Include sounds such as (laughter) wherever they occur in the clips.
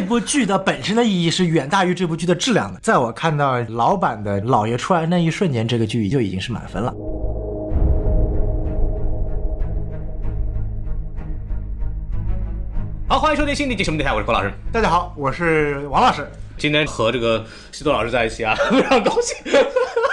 这部剧的本身的意义是远大于这部剧的质量的。在我看到老版的老爷出来那一瞬间，这个剧就已经是满分了。好，欢迎收听新的一期什么电台，我是郭老师。大家好，我是王老师。今天和这个西多老师在一起啊，(laughs) 非常高兴。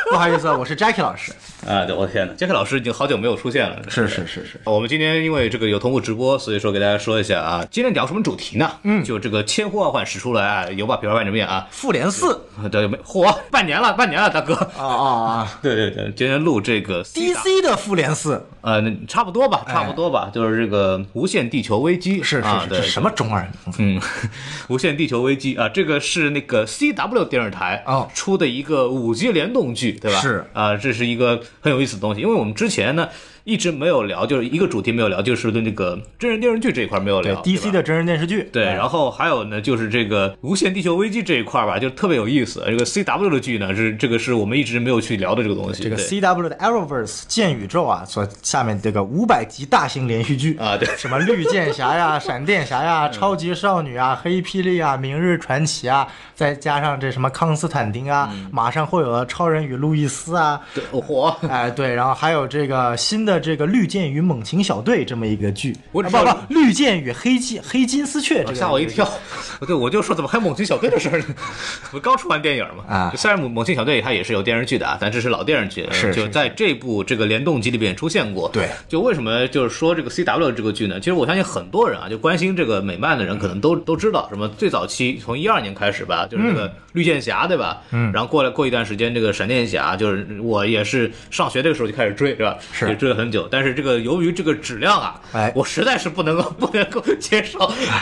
不好意思，我是 Jackie 老师。啊，对，我的天哪，杰克老师已经好久没有出现了。是是是是，我们今天因为这个有同步直播，所以说给大家说一下啊，今天聊什么主题呢？嗯，就这个千呼万唤始出来啊，有把皮包万人面啊，复联四，对，没嚯，半年了，半年了，大哥。啊啊啊！(laughs) 对对对，今天录这个 DC 的复联四，呃，那差不多吧，差不多吧，就是这个无限地球危机。是是是，什么中二？嗯，(laughs) 无限地球危机啊，这个是那个 CW 电视台啊出的一个五集联动剧，对吧？是啊，这是一个很有意思的东西，因为我们之前呢一直没有聊，就是一个主题没有聊，就是对那个真人电视剧这一块没有对聊。DC 的真人电视剧。对，哎然后还有呢，就是这个《无限地球危机》这一块吧，就特别有意思。这个 CW 的剧呢，是这个是我们一直没有去聊的这个东西。这个 CW 的 Arrowverse 剑宇宙啊，所下面这个五百集大型连续剧啊，(laughs) 对，什么绿箭侠呀、(laughs) 闪电侠呀、超级少女啊、黑霹雳啊、明日传奇啊，再加上这什么康斯坦丁啊，马上会有的超人与路易斯啊，对，火。哎对，然后还有这个新的这个绿箭与猛禽小队这么一个剧，我只知道不，绿箭与黑金黑金丝雀，这个吓我一跳，(laughs) 对，我就说怎么还有猛禽小队的事儿呢？(laughs) 不刚出完电影嘛，啊虽然猛猛禽小队它也是有电视剧的啊，但这是老电视剧，是就是在这部这个联动集里边也出现过。对，就为什么就是说这个 CW 这个剧呢？其实我相信很多人啊，就关心这个美漫的人可能都都知道，什么最早期从一二年开始吧，就是这个绿箭侠，对吧？嗯，然后过了过一段时间，这个闪电侠，就是我也是上学这个时候就开始追，是吧？是也追了很久，但是这个由于这个质量啊，哎我实在是不能够 (laughs) 不能够接受。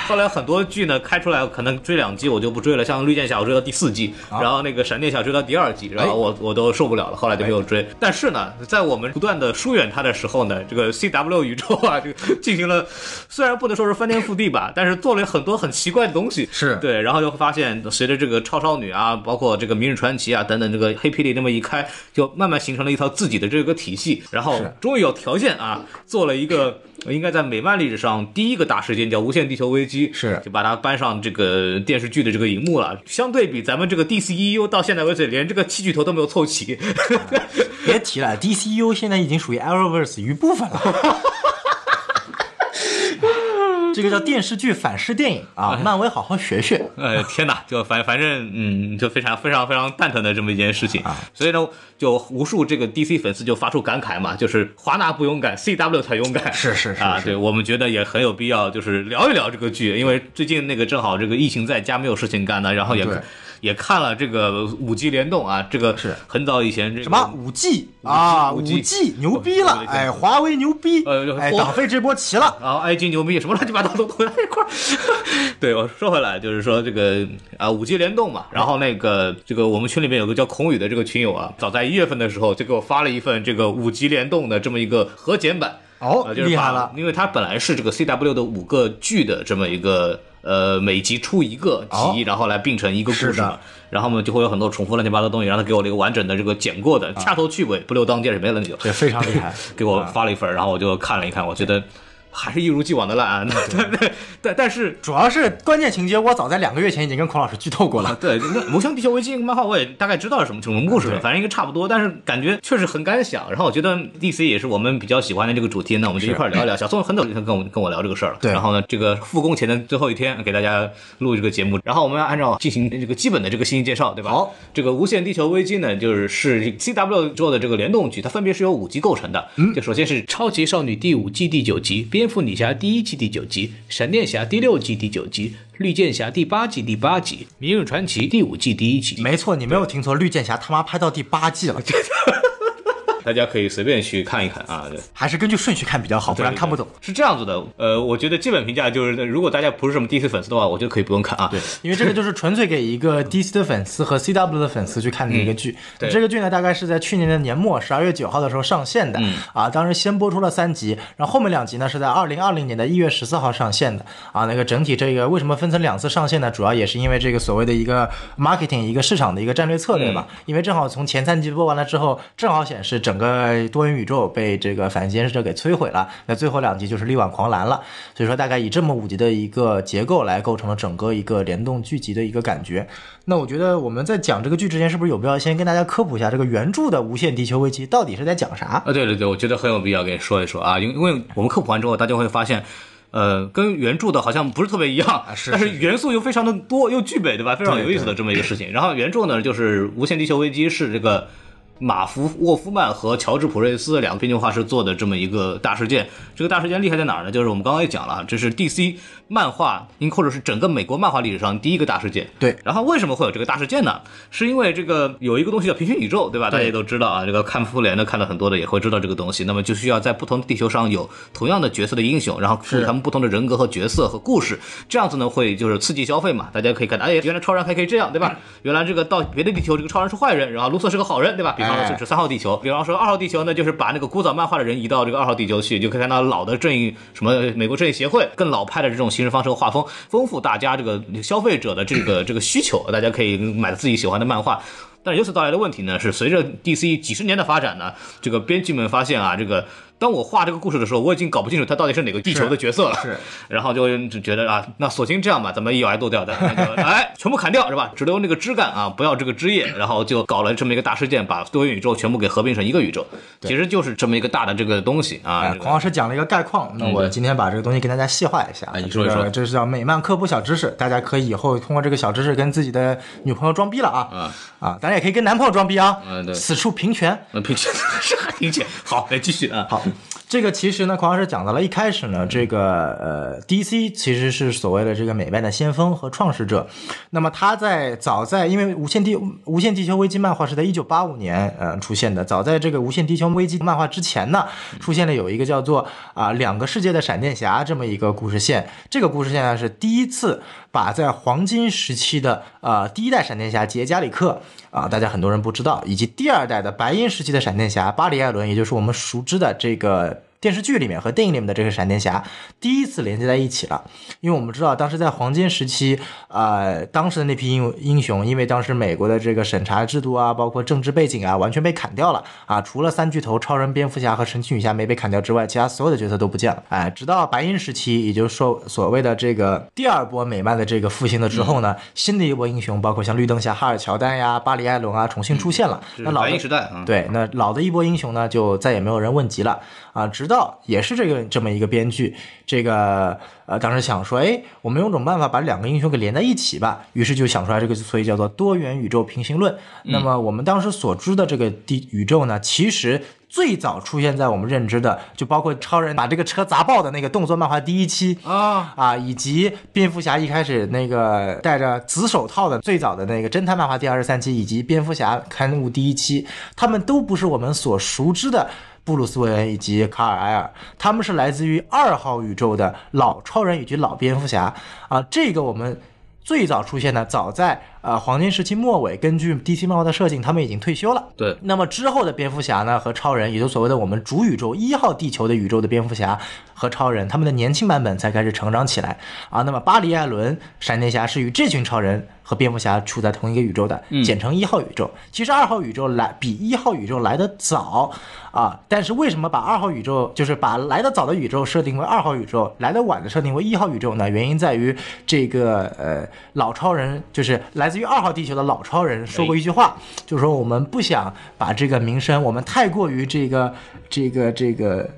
后来很多剧呢开出来，可能追两季我就不追了，像绿箭侠我追到第四季，然后那个闪电侠追到第二季，然后我我都受不了了，后来就没有追。但是呢，在我们不断的疏远它的时候呢，这个 CW 宇宙啊，这个 (laughs) 进行了虽然不能说是翻天覆地吧，但是做了很多很奇怪的东西。是对，然后就会发现，随着这个超少女啊，包括这个明日传奇啊等等，这个黑霹雳那么一开，就慢慢形成了一套自己的这个体系，然后终于有条件啊，做了一个应该在美漫历史上第一个大事件，叫《无限地球危机》，是就把它搬上这个电视剧的这个荧幕了。相对比咱们这个 DCEU 到现在为止连这个七巨头都没有凑齐，(laughs) 别提了，DCU 现在已经属于 Arrowverse 一部分了。这个叫电视剧反噬电影啊，漫威好好学学。呃，天哪，就反反正嗯，就非常非常非常蛋疼的这么一件事情啊。所以呢，就无数这个 DC 粉丝就发出感慨嘛，就是华纳不勇敢，CW 才勇敢。是是是啊，对我们觉得也很有必要，就是聊一聊这个剧，因为最近那个正好这个疫情在家没有事情干呢，然后也对也看了这个五 G 联动啊，这个是很早以前这个什么五 G 啊，五 5G 牛逼了哎，华为牛逼呃！哎，我党费这波齐了。然后 IG 牛逼什么乱七八糟都都在一块儿。(laughs) 对，我说回来就是说这个啊五 G 联动嘛，然后那个这个我们群里面有个叫孔宇的这个群友啊，早在一月份的时候就给我发了一份这个五 G 联动的这么一个核简版。哦呃就是厉害了因为它本来是这个 CW 的五个剧的这么一个呃每集出一个集，哦然后来并成一个故事嘛，然后呢就会有很多重复乱七八糟的东西，然后他给我了一个完整的这个剪过的，掐头去尾，不留当间是没了那就。对非常厉害，(laughs) 给我发了一份，然后我就看了一看，我觉得还是一如既往的烂啊。对对对，但是。主要是关键情节，我早在两个月前已经跟孔老师剧透过了。对，那《魔枪地球危机》漫画我也大概知道是什么什么故事了，反正应该差不多，但是感觉确实很敢想。然后我觉得 DC 也是我们比较喜欢的这个主题，那我们就一块儿聊一聊。小宋很早就跟我跟我聊这个事儿了，对然后呢，这个复工前的最后一天给大家录这个节目，然后我们要按照进行这个基本的这个信息介绍，对吧？好，这个《无限地球危机》呢，就是是 CW 做的这个联动剧，它分别是由五集构成的。嗯，就首先是超级少女第五季第九集，蝙蝠女侠第一季第九集，闪电侠第六季第九集，绿箭侠第八季第八集，明日传奇第五季第一集。没错，你没有听错，绿箭侠他妈拍到第八季了，(laughs) 大家可以随便去看一看啊。对。还是根据顺序看比较好，不然看不懂。是这样子的，呃，我觉得基本评价就是，如果大家不是什么 DC 粉丝的话，我觉得可以不用看啊。对，因为这个就是纯粹给一个 DC 的粉丝和 CW 的粉丝去看的一个剧。嗯对这个剧呢，大概是在去年的年末十二月九号的时候上线的。嗯啊，当时先播出了三集，然后后面两集呢是在二零二零年的一月十四号上线的。啊，那个整体这个为什么分成两次上线呢？主要也是因为这个所谓的一个 marketing 一个市场的一个战略策略吧。嗯因为正好从前三集播完了之后，正好显示整整个多元宇宙被这个反监视者给摧毁了。那最后两集就是力挽狂澜了。所以说，大概以这么五集的一个结构来构成了整个一个联动剧集的一个感觉。那我觉得我们在讲这个剧之前，是不是有必要先跟大家科普一下这个原著的《无限地球危机》到底是在讲啥？啊，对对对，我觉得很有必要给你说一说啊，因因为我们科普完之后，大家会发现。呃，跟原著的好像不是特别一样，是但是元素又非常的多，又具备，对吧？非常有意思的这么一个事情。然后原著呢，就是《无限地球危机》是这个马夫沃夫曼和乔治普瑞斯两个编剧画师做的这么一个大事件。这个大事件厉害在哪儿呢？就是我们刚刚也讲了，这是 DC 漫画，或者是整个美国漫画历史上第一个大事件。对。然后为什么会有这个大事件呢？是因为这个有一个东西叫平行宇宙，对吧？大家也都知道啊，这个看复联的看的很多的也会知道这个东西。那么就需要在不同的地球上有同样的角色的英雄，然后赋予他们不同的人格和角色和故事，这样子呢会就是刺激消费嘛。大家可以看到，哎，原来超人还可以这样，对吧？原来这个到别的地球，这个超人是坏人，然后卢瑟是个好人，对吧？比方说就是三号地球，比方说二号地球呢，就是把那个古早漫画的人移到这个二号地球去，就可以看到老的正义什么美国正义协会更老派的这种行事方式和画风。丰富大家这个消费者的这个这个需求，大家可以买自己喜欢的漫画。但是由此带来的问题呢，是随着 DC 几十年的发展呢，这个编剧们发现啊，这个。当我画这个故事的时候，我已经搞不清楚他到底是哪个地球的角色了。是，然后就就觉得啊，那索性这样吧，咱们一咬牙剁掉的，哎，全部砍掉是吧？只留那个枝干啊，不要这个枝叶。然后就搞了这么一个大事件，把多元宇宙全部给合并成一个宇宙。其实就是这么一个大的这个东西啊。孔老师讲了一个概况，那我今天把这个东西跟大家细化一下。你说一说，这是叫美漫科普小知识，大家可以以后通过这个小知识跟自己的女朋友装逼了啊。啊啊，当然也可以跟男朋友装逼啊。嗯，对。此处平权。嗯，平权 (laughs) 是平权。(laughs) 好，来继续啊。好。这个其实呢，孔老师讲到了一开始呢，这个呃，DC 其实是所谓的这个美漫的先锋和创始者。那么他在早在因为《无限地无限地球危机》漫画是在一九八五年呃出现的，早在这个《无限地球危机》漫画之前呢，出现了有一个叫做啊两个世界的闪电侠这么一个故事线。这个故事线呢是第一次把在黄金时期的呃第一代闪电侠杰加里克啊，大家很多人不知道，以及第二代的白银时期的闪电侠巴里艾伦，也就是我们熟知的这个。电视剧里面和电影里面的这个闪电侠第一次连接在一起了，因为我们知道当时在黄金时期，呃，当时的那批英英雄，因为当时美国的这个审查制度啊，包括政治背景啊，完全被砍掉了。啊，除了三巨头超人、蝙蝠侠和神奇女侠没被砍掉之外，其他所有的角色都不见了。哎，直到白银时期，也就是说所谓的这个第二波美漫的这个复兴了之后呢，新的一波英雄，包括像绿灯侠哈尔乔丹呀、巴里艾伦啊，重新出现了。那老的时代，对，那老的一波英雄呢，就再也没有人问及了啊，直到。也是这个这么一个编剧，这个呃当时想说，哎，我们用种办法把两个英雄给连在一起吧。于是就想出来这个，所以叫做多元宇宙平行论。那么我们当时所知的这个地宇宙呢，其实最早出现在我们认知的，就包括超人把这个车砸爆的那个动作漫画第一期啊啊，以及蝙蝠侠一开始那个戴着紫手套的最早的那个侦探漫画第二十三期，以及蝙蝠侠刊物第一期，他们都不是我们所熟知的。布鲁斯·韦恩以及卡尔·埃尔，他们是来自于二号宇宙的老超人以及老蝙蝠侠啊，这个我们最早出现的，早在。呃，黄金时期末尾，根据 DC 漫画的设定，他们已经退休了。对，那么之后的蝙蝠侠呢，和超人，也就所谓的我们主宇宙一号地球的宇宙的蝙蝠侠和超人，他们的年轻版本才开始成长起来啊。那么巴黎艾伦闪电侠是与这群超人和蝙蝠侠处在同一个宇宙的，简称一号宇宙。其实二号宇宙来比一号宇宙来的早啊，但是为什么把二号宇宙就是把来的早的宇宙设定为二号宇宙，来的晚的设定为一号宇宙呢？原因在于这个呃老超人就是来自。于二号地球的老超人说过一句话，就是说我们不想把这个名声，我们太过于这个这个这个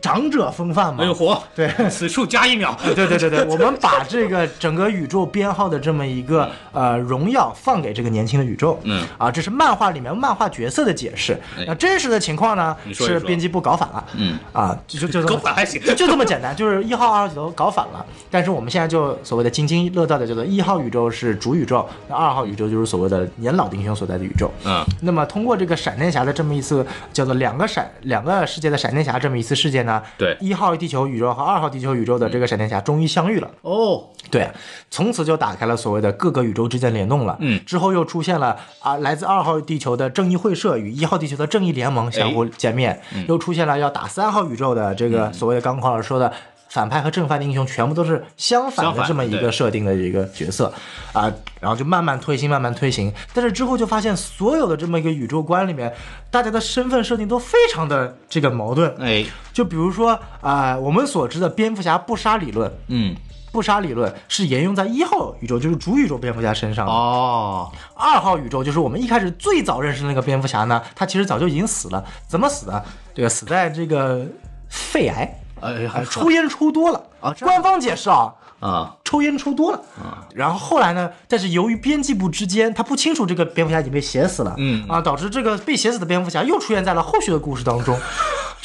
长者风范嘛。没有活！对，(laughs) 此处加一秒。对对对对，(laughs) 我们把这个整个宇宙编号的这么一个呃荣耀放给这个年轻的宇宙。嗯啊，这是漫画里面漫画角色的解释。那真实的情况呢？是编辑部搞反了。嗯啊，就就搞反还行，就这么简单，就是一号、二号都搞反了。但是我们现在就所谓的津津乐道的叫做一号宇宙是主宇宙，那二。号宇宙就是所谓的年老的英雄所在的宇宙。嗯，那么通过这个闪电侠的这么一次叫做两个闪两个世界的闪电侠这么一次事件呢，对，一号地球宇宙和二号地球宇宙的这个闪电侠终于相遇了。哦，对，从此就打开了所谓的各个宇宙之间联动了。嗯，之后又出现了啊，来自二号地球的正义会社与一号地球的正义联盟相互见面，又出现了要打三号宇宙的这个所谓的刚刚老师说的。反派和正派的英雄全部都是相反的这么一个设定的一个角色啊，然后就慢慢推行，慢慢推行。但是之后就发现，所有的这么一个宇宙观里面，大家的身份设定都非常的这个矛盾。哎，就比如说啊、我们所知的蝙蝠侠不杀理论，嗯，不杀理论是沿用在一号宇宙，就是主宇宙蝙蝠侠身上的。哦，二号宇宙就是我们一开始最早认识的那个蝙蝠侠呢，他其实早就已经死了。怎么死的？这个死在这个肺癌，呃抽烟抽多了啊这官方解释啊，啊，抽烟抽多了啊。然后后来呢？但是由于编辑部之间他不清楚这个蝙蝠侠已经被写死了，嗯啊，导致这个被写死的蝙蝠侠又出现在了后续的故事当中。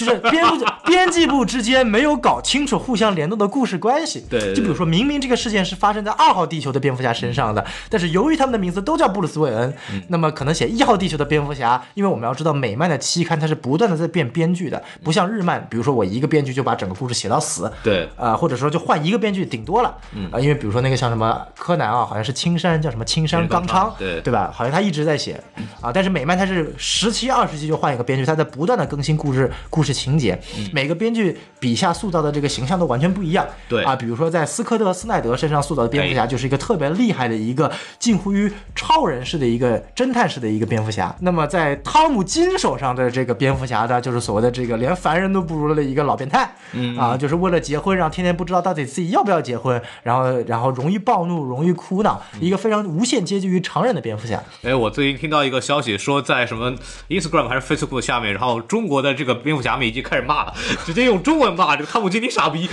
就是 (laughs) 编部编辑部之间没有搞清楚互相联动的故事关系。对对就比如说明明这个事件是发生在二号地球的蝙蝠侠身上的，但是由于他们的名字都叫布鲁斯韦恩，嗯那么可能写一号地球的蝙蝠侠，因为我们要知道美漫的期刊它是不断的在变编剧的，不像日漫，比如说我一个编剧就把整个故事写到死，对呃，或者说就换一个编剧顶多了，嗯啊、因为比如说那个像什么柯南啊，好像是青山叫什么青山刚昌对对吧？好像他一直在写啊，但是美漫它是十期二十期就换一个编剧，他在不断的更新故事故事情节，每个编剧笔下塑造的这个形象都完全不一样，对。啊，比如说在斯科特·斯奈德身上塑造的蝙蝠侠就是一个特别厉害的一个近乎于超人式的一个侦探式的一个蝙蝠侠，那么在汤姆金手上的这个蝙蝠侠呢，就是所谓的这个连凡人都不如的一个老变态，嗯。啊，就是为了结婚，然后天天不知道到底自己要不要结婚，然后然后容易暴怒，容易哭闹，一个非常无限接近于常人的蝙蝠侠。哎，我最近听到一个消息，说在什么 Instagram 还是 Facebook 下面，然后中国的这个蝙蝠侠们已经开始骂了，直接用中文骂这个汤姆金你傻逼。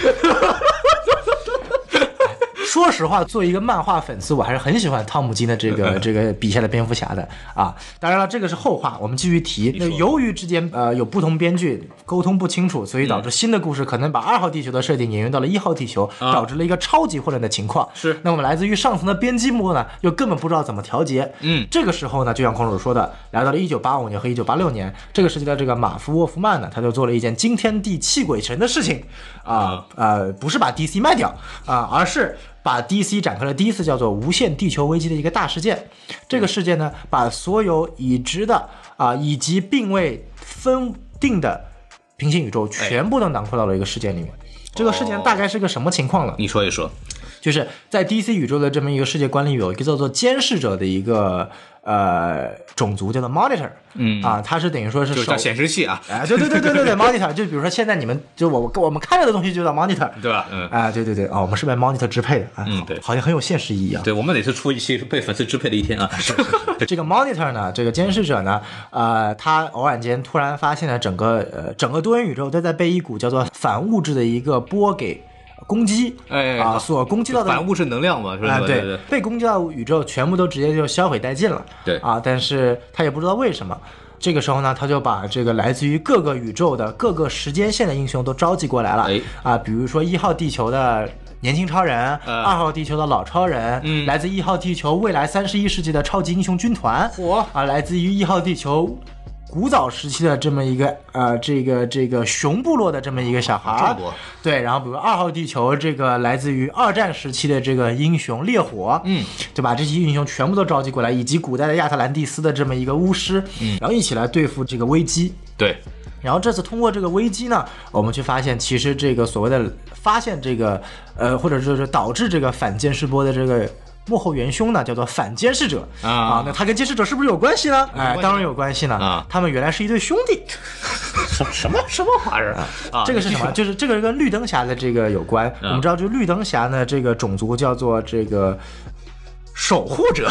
说实话，作为一个漫画粉丝，我还是很喜欢汤姆金的这个 (laughs) 这个笔下的蝙蝠侠的啊。当然了，这个是后话，我们继续提。那由于之间呃有不同编剧沟通不清楚，所以导致新的故事可能把二号地球的设定引用到了一号地球，导致了一个超级混乱的情况。是那我们来自于上层的编辑部呢，又根本不知道怎么调节。嗯，这个时候呢，就像孔主说的，来到了一九八五年和一九八六年，这个时期的这个马夫沃夫曼呢，他就做了一件惊天地泣鬼神的事情啊呃，不是把 DC 卖掉啊，而是。把 DC 展开了第一次叫做“无限地球危机”的一个大事件。这个事件呢，把所有已知的啊以及并未分定的平行宇宙全部都囊括到了一个事件里面。这个事件大概是个什么情况呢？你说一说，就是在 DC 宇宙的这么一个世界观里，有一个叫做监视者的一个呃种族，叫做 Monitor。嗯啊，它是等于说是是叫显示器啊，哎，对对对对对对，(laughs) Monitor，就比如说现在你们就我我们看到的东西就叫 Monitor。对吧？嗯，啊，对对对，啊，我们是被 Monitor 支配的，啊，好嗯对好像很有现实意义啊。对，我们每次出一期是被粉丝支配的一天啊？(laughs) 这个 monitor 呢，这个监视者呢，呃，他偶然间突然发现了整个呃整个多元宇宙都在被一股叫做反物质的一个波给攻击，哎啊，所攻击到的反物质能量嘛，是吧？啊，对对，被攻击到宇宙全部都直接就销毁殆尽了。对啊，但是他也不知道为什么。这个时候呢，他就把这个来自于各个宇宙的各个时间线的英雄都召集过来了。哎啊，比如说一号地球的年轻超人，呃二号地球的老超人，嗯来自一号地球未来三十一世纪的超级英雄军团，嚯啊，来自于一号地球。古早时期的这么一个呃，这个这个熊部落的这么一个小孩儿对，然后比如二号地球这个来自于二战时期的这个英雄烈火，嗯，就把这些英雄全部都召集过来，以及古代的亚特兰蒂斯的这么一个巫师，嗯，然后一起来对付这个危机。对，然后这次通过这个危机呢，我们去发现，其实这个所谓的发现这个呃，或者说是导致这个反监视波的这个。幕后元凶呢，叫做反监视者啊那他跟监视者是不是有关系呢？哎，当然有关系呢。啊他们原来是一对兄弟。什 (laughs) 什么什么玩意儿啊？这个是什么？就是这个跟绿灯侠的这个有关。我们知道，就绿灯侠呢，这个种族叫做这个守护者，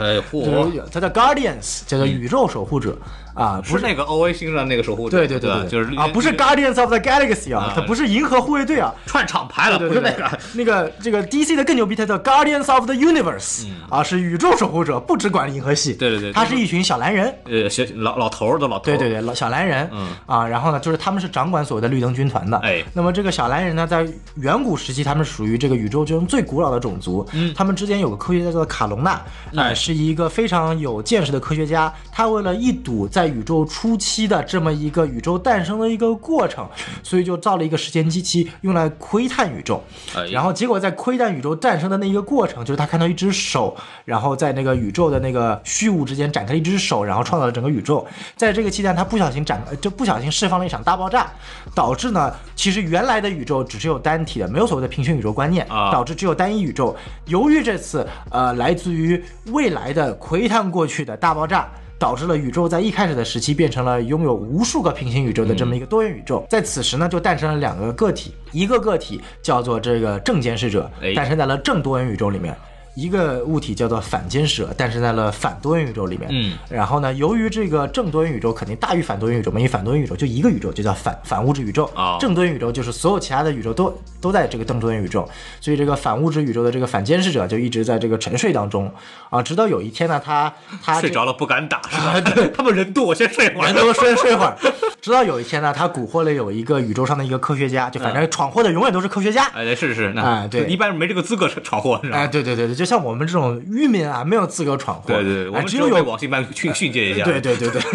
哎，就嚯！是它叫 Guardians，叫做宇宙守护者啊，不不是那个 O A 星上那个守护者，对对对就是啊，不是 Guardians of the Galaxy 啊啊，它不是银河护卫队啊。串场牌了，对对对不是那个。那个这个 DC 的更牛逼，它叫 Guardians of the Universe，啊，是宇宙守护者，不只管银河系。嗯对对对它是一群小蓝人。呃，小老老头儿的老头，对对对，老小蓝人，嗯啊，然后呢，就是他们是掌管所谓的绿灯军团的。哎那么这个小蓝人呢，在远古时期，他们属于这个宇宙中最古老的种族。嗯，他们之间有个科学家叫做卡隆纳，哎呃，是一个非常有见识的科学家。他为了一睹在宇宙初期的这么一个宇宙诞生的一个过程，所以就造了一个时间机器用来窥探宇宙。哎然后结果在窥探宇宙诞生的那一个过程，就是他看到一只手，然后在那个宇宙的那个虚无之间展开了一只手，然后创造了整个宇宙。在这个期间，他不小心展呃就不小心释放了一场大爆炸，导致呢，其实原来的宇宙只是有单体的，没有所谓的平行宇宙观念，啊导致只有单一宇宙。由于这次呃来自于未来的窥探过去的大爆炸。导致了宇宙在一开始的时期变成了拥有无数个平行宇宙的这么一个多元宇宙，在此时呢，就诞生了两个个体，一个个体叫做这个正监视者哎，诞生在了正多元宇宙里面。一个物体叫做反监视者，诞生在了反多元宇宙里面。嗯，然后呢，由于这个正多元宇宙肯定大于反多元宇宙嘛，因为反多元宇宙就一个宇宙，就叫反反物质宇宙。哦正多元宇宙就是所有其他的宇宙都都在这个正多元宇宙，所以这个反物质宇宙的这个反监视者就一直在这个沉睡当中啊，直到有一天呢，他他睡着了不敢打是吧？(laughs) 对，他们人多，我先睡会儿人。都睡睡会儿，直到有一天呢，他蛊惑了有一个宇宙上的一个科学家，就反正闯祸的永远都是科学家。哎，是是，那哎对一般人没这个资格闯祸，是吧？哎，对对对对，就像我们这种渔民啊，没有资格闯祸。对对对，我哎们只有网信办训训诫一下。对对对对。(laughs)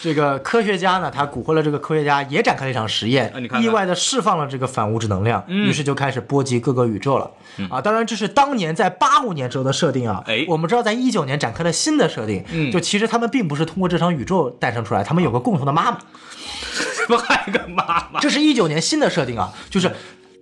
这个科学家呢，他蛊惑了这个科学家，也展开了一场实验，啊看看意外的释放了这个反物质能量，于是就开始波及各个宇宙了。啊，当然这是当年在八五年时候的设定啊。哎我们知道在一九年展开了新的设定，嗯就其实他们并不是通过这场宇宙诞生出来，他们有个共同的妈妈。怎么还有个妈妈？这是一九年新的设定啊，就是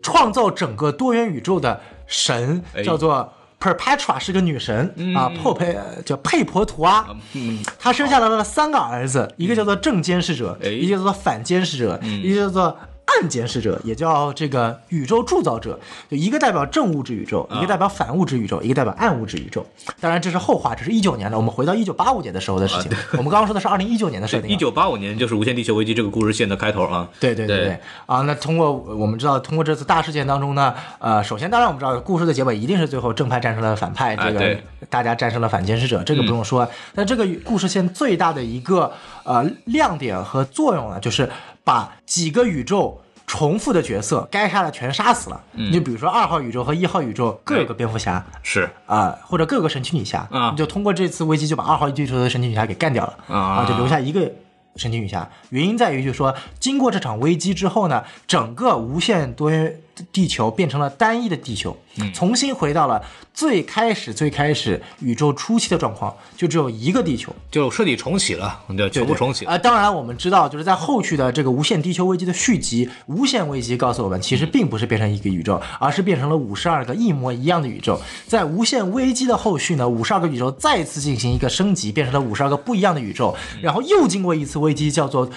创造整个多元宇宙的神哎。叫做 Perpetua，是个女神、啊，珀佩呃叫佩婆图阿。嗯，她生下来了三个儿子，一个叫做正监视者，哎。一个叫做反监视者，一个叫做暗监视者，也叫这个宇宙铸造者。就一个代表正物质宇宙，一个代表反物质宇宙，一个代表暗物质宇宙。当然这是后话，这是一九年的，我们回到一九八五年的时候的事情。我们刚刚说的是二零一九年的设定啊。一九八五年就是《无限地球危机》这个故事线的开头啊。对对对对对啊！那通过我们知道，通过这次大事件当中呢，呃，首先当然我们知道故事的结尾一定是最后正派战胜了反派，这个大家战胜了反监视者，这个不用说。但这个故事线最大的一个呃亮点和作用呢，就是把几个宇宙。重复的角色该杀的全杀死了，你就比如说二号宇宙和一号宇宙各有个蝙蝠侠，是。啊、或者各有个神奇女侠，啊。你就通过这次危机就把二号宇宙的神奇女侠给干掉了。啊就留下一个神奇女侠。原因在于，就是说，经过这场危机之后呢，整个无限多元地球变成了单一的地球，嗯重新回到了最开始最开始宇宙初期的状况，就只有一个地球。就彻底重启了，对，全部重启啊、。当然，我们知道，就是在后续的这个《无限地球危机》的续集《无限危机》告诉我们，其实并不是变成一个宇宙，而是变成了五十二个一模一样的宇宙。在《无限危机》的后续呢，五十二个宇宙再次进行一个升级，变成了五十二个不一样的宇宙，然后又经过一次危机，叫做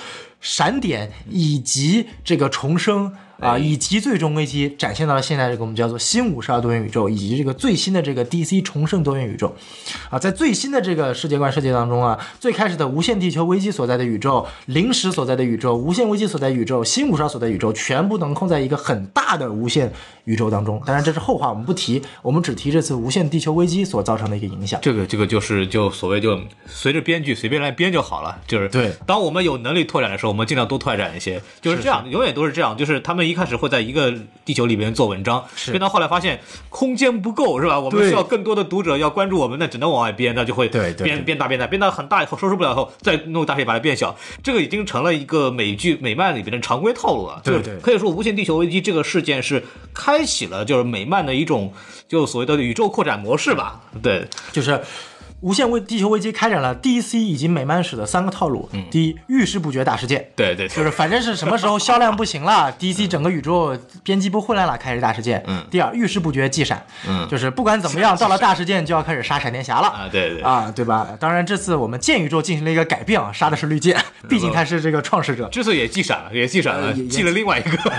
闪点以及这个重生。啊，以及最终危机展现到了现在这个我们叫做新五十二多元宇宙，以及这个最新的这个 DC 重生多元宇宙，啊，在最新的这个世界观设计当中啊，最开始的无限地球危机所在的宇宙、临时所在的宇宙、无限危机所在宇宙、新五十二所在宇宙，全部能控在一个很大的无限宇宙当中。当然这是后话，我们不提，我们只提这次无限地球危机所造成的一个影响。这个这个就是就所谓就随着编剧随便来编就好了，就是对当我们有能力拓展的时候，我们尽量多拓展一些，就是这样，永远都是这样，就是他们一开始会在一个地球里边做文章，编到后来发现空间不够，是吧？我们需要更多的读者要关注我们，那只能往外编，那就会对对编编大编大，编到很大以后收拾不了以后，再弄大力把它变小，这个已经成了一个美剧美漫里边的常规套路了。对可以说，无限地球危机这个事件是开开启了就是美漫的一种就所谓的宇宙扩展模式吧？对，就是《无限危地球危机》开展了 DC 以及美漫史的三个套路。嗯、第一，遇事不决大事件。对对,就是反正是什么时候销量不行了，DC 整个宇宙编辑部混乱了，开始大事件。嗯。第二，遇事不决即闪。嗯。就是不管怎么样，到了大事件就要开始杀闪电侠了。啊，对对。啊，对吧？当然，这次我们剑宇宙进行了一个改变啊，杀的是绿箭，(laughs) 毕竟他是这个创始者。之所以也记闪了，也记闪了，呃、记了另外一个。(laughs) 啊，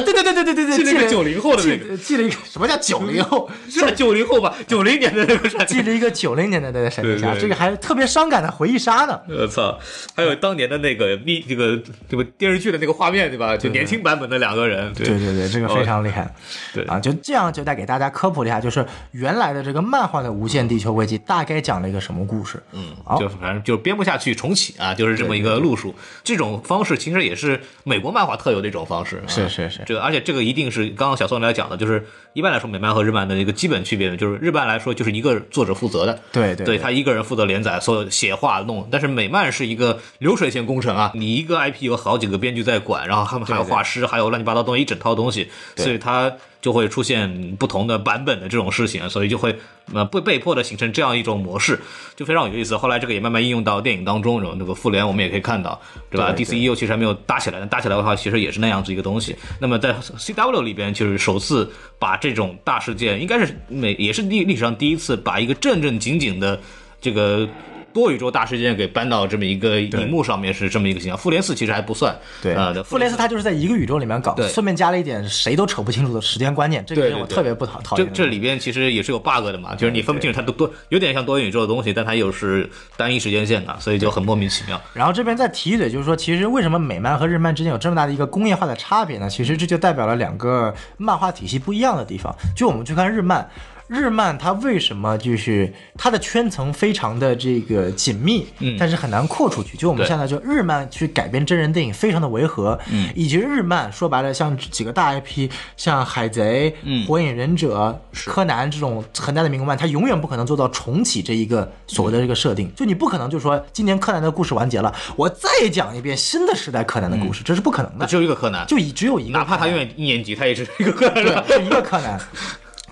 对对对对对对对，记 (laughs) 了九零后的那个，记了一个什么叫九零后？是九零后吧？九零年的那个。记了一个九零年的。代的闪电侠，对对这个还特别伤感的回忆杀呢。我操！还有当年的那个密这个这个电视剧的那个画面，对吧？就年轻版本的两个人，对对对对，这个非常厉害。对啊，就这样就带给大家科普了一下，就是原来的这个漫画的《无限地球危机》大概讲了一个什么故事。嗯，好，就反正就编不下去重启啊，就是这么一个路数。这种方式其实也是美国漫画特有的一种方式。啊是是是这个而且这个一定是刚刚小宋来讲的，就是一般来说美漫和日漫的一个基本区别，就是日漫来说就是一个作者负责的，对对对他一个人负责连载，所有写画弄，但是美漫是一个流水线工程啊，你一个 IP 有好几个编剧在管，然后他们还有画师，还有乱七八糟东西一整套东西，所以它就会出现不同的版本的这种事情，所以就会呃被被迫的形成这样一种模式，就非常有意思。后来这个也慢慢应用到电影当中，然后那个复联我们也可以看到，对吧？DCEU 其实还没有搭起来，但搭起来的话，其实也是那样子一个东西。那么在 CW 里边，就是首次把这种大事件，应该是美也是历历史上第一次把一个正正经经的这个。多宇宙大事件给搬到这么一个荧幕上面是这么一个形象，复联四其实还不算，对，呃，复联四它就是在一个宇宙里面搞，顺便加了一点谁都扯不清楚的时间观念，这个我特别不讨讨这厌这。这里边其实也是有 bug 的嘛，就是你分不清楚它都多有点像多元宇宙的东西，但它又是单一时间线的，所以就很莫名其妙。然后这边再提一嘴，就是说，其实为什么美漫和日漫之间有这么大的一个工业化的差别呢？其实这就代表了两个漫画体系不一样的地方。就我们去看日漫，日漫它为什么就是它的圈层非常的这个紧密，嗯但是很难扩出去。就我们现在就日漫去改编真人电影非常的违和，嗯，以及日漫说白了像几个大 IP，像海贼、嗯火影忍者、柯南这种很大的民工漫，它永远不可能做到重启这一个所谓的这个设定。就你不可能就说今年柯南的故事完结了，我再讲一遍新的时代柯南的故事，这是不可能的。只有一个柯南，就以只有一个，哪怕他永远一年级，他也是一个柯南。对，就一个柯南。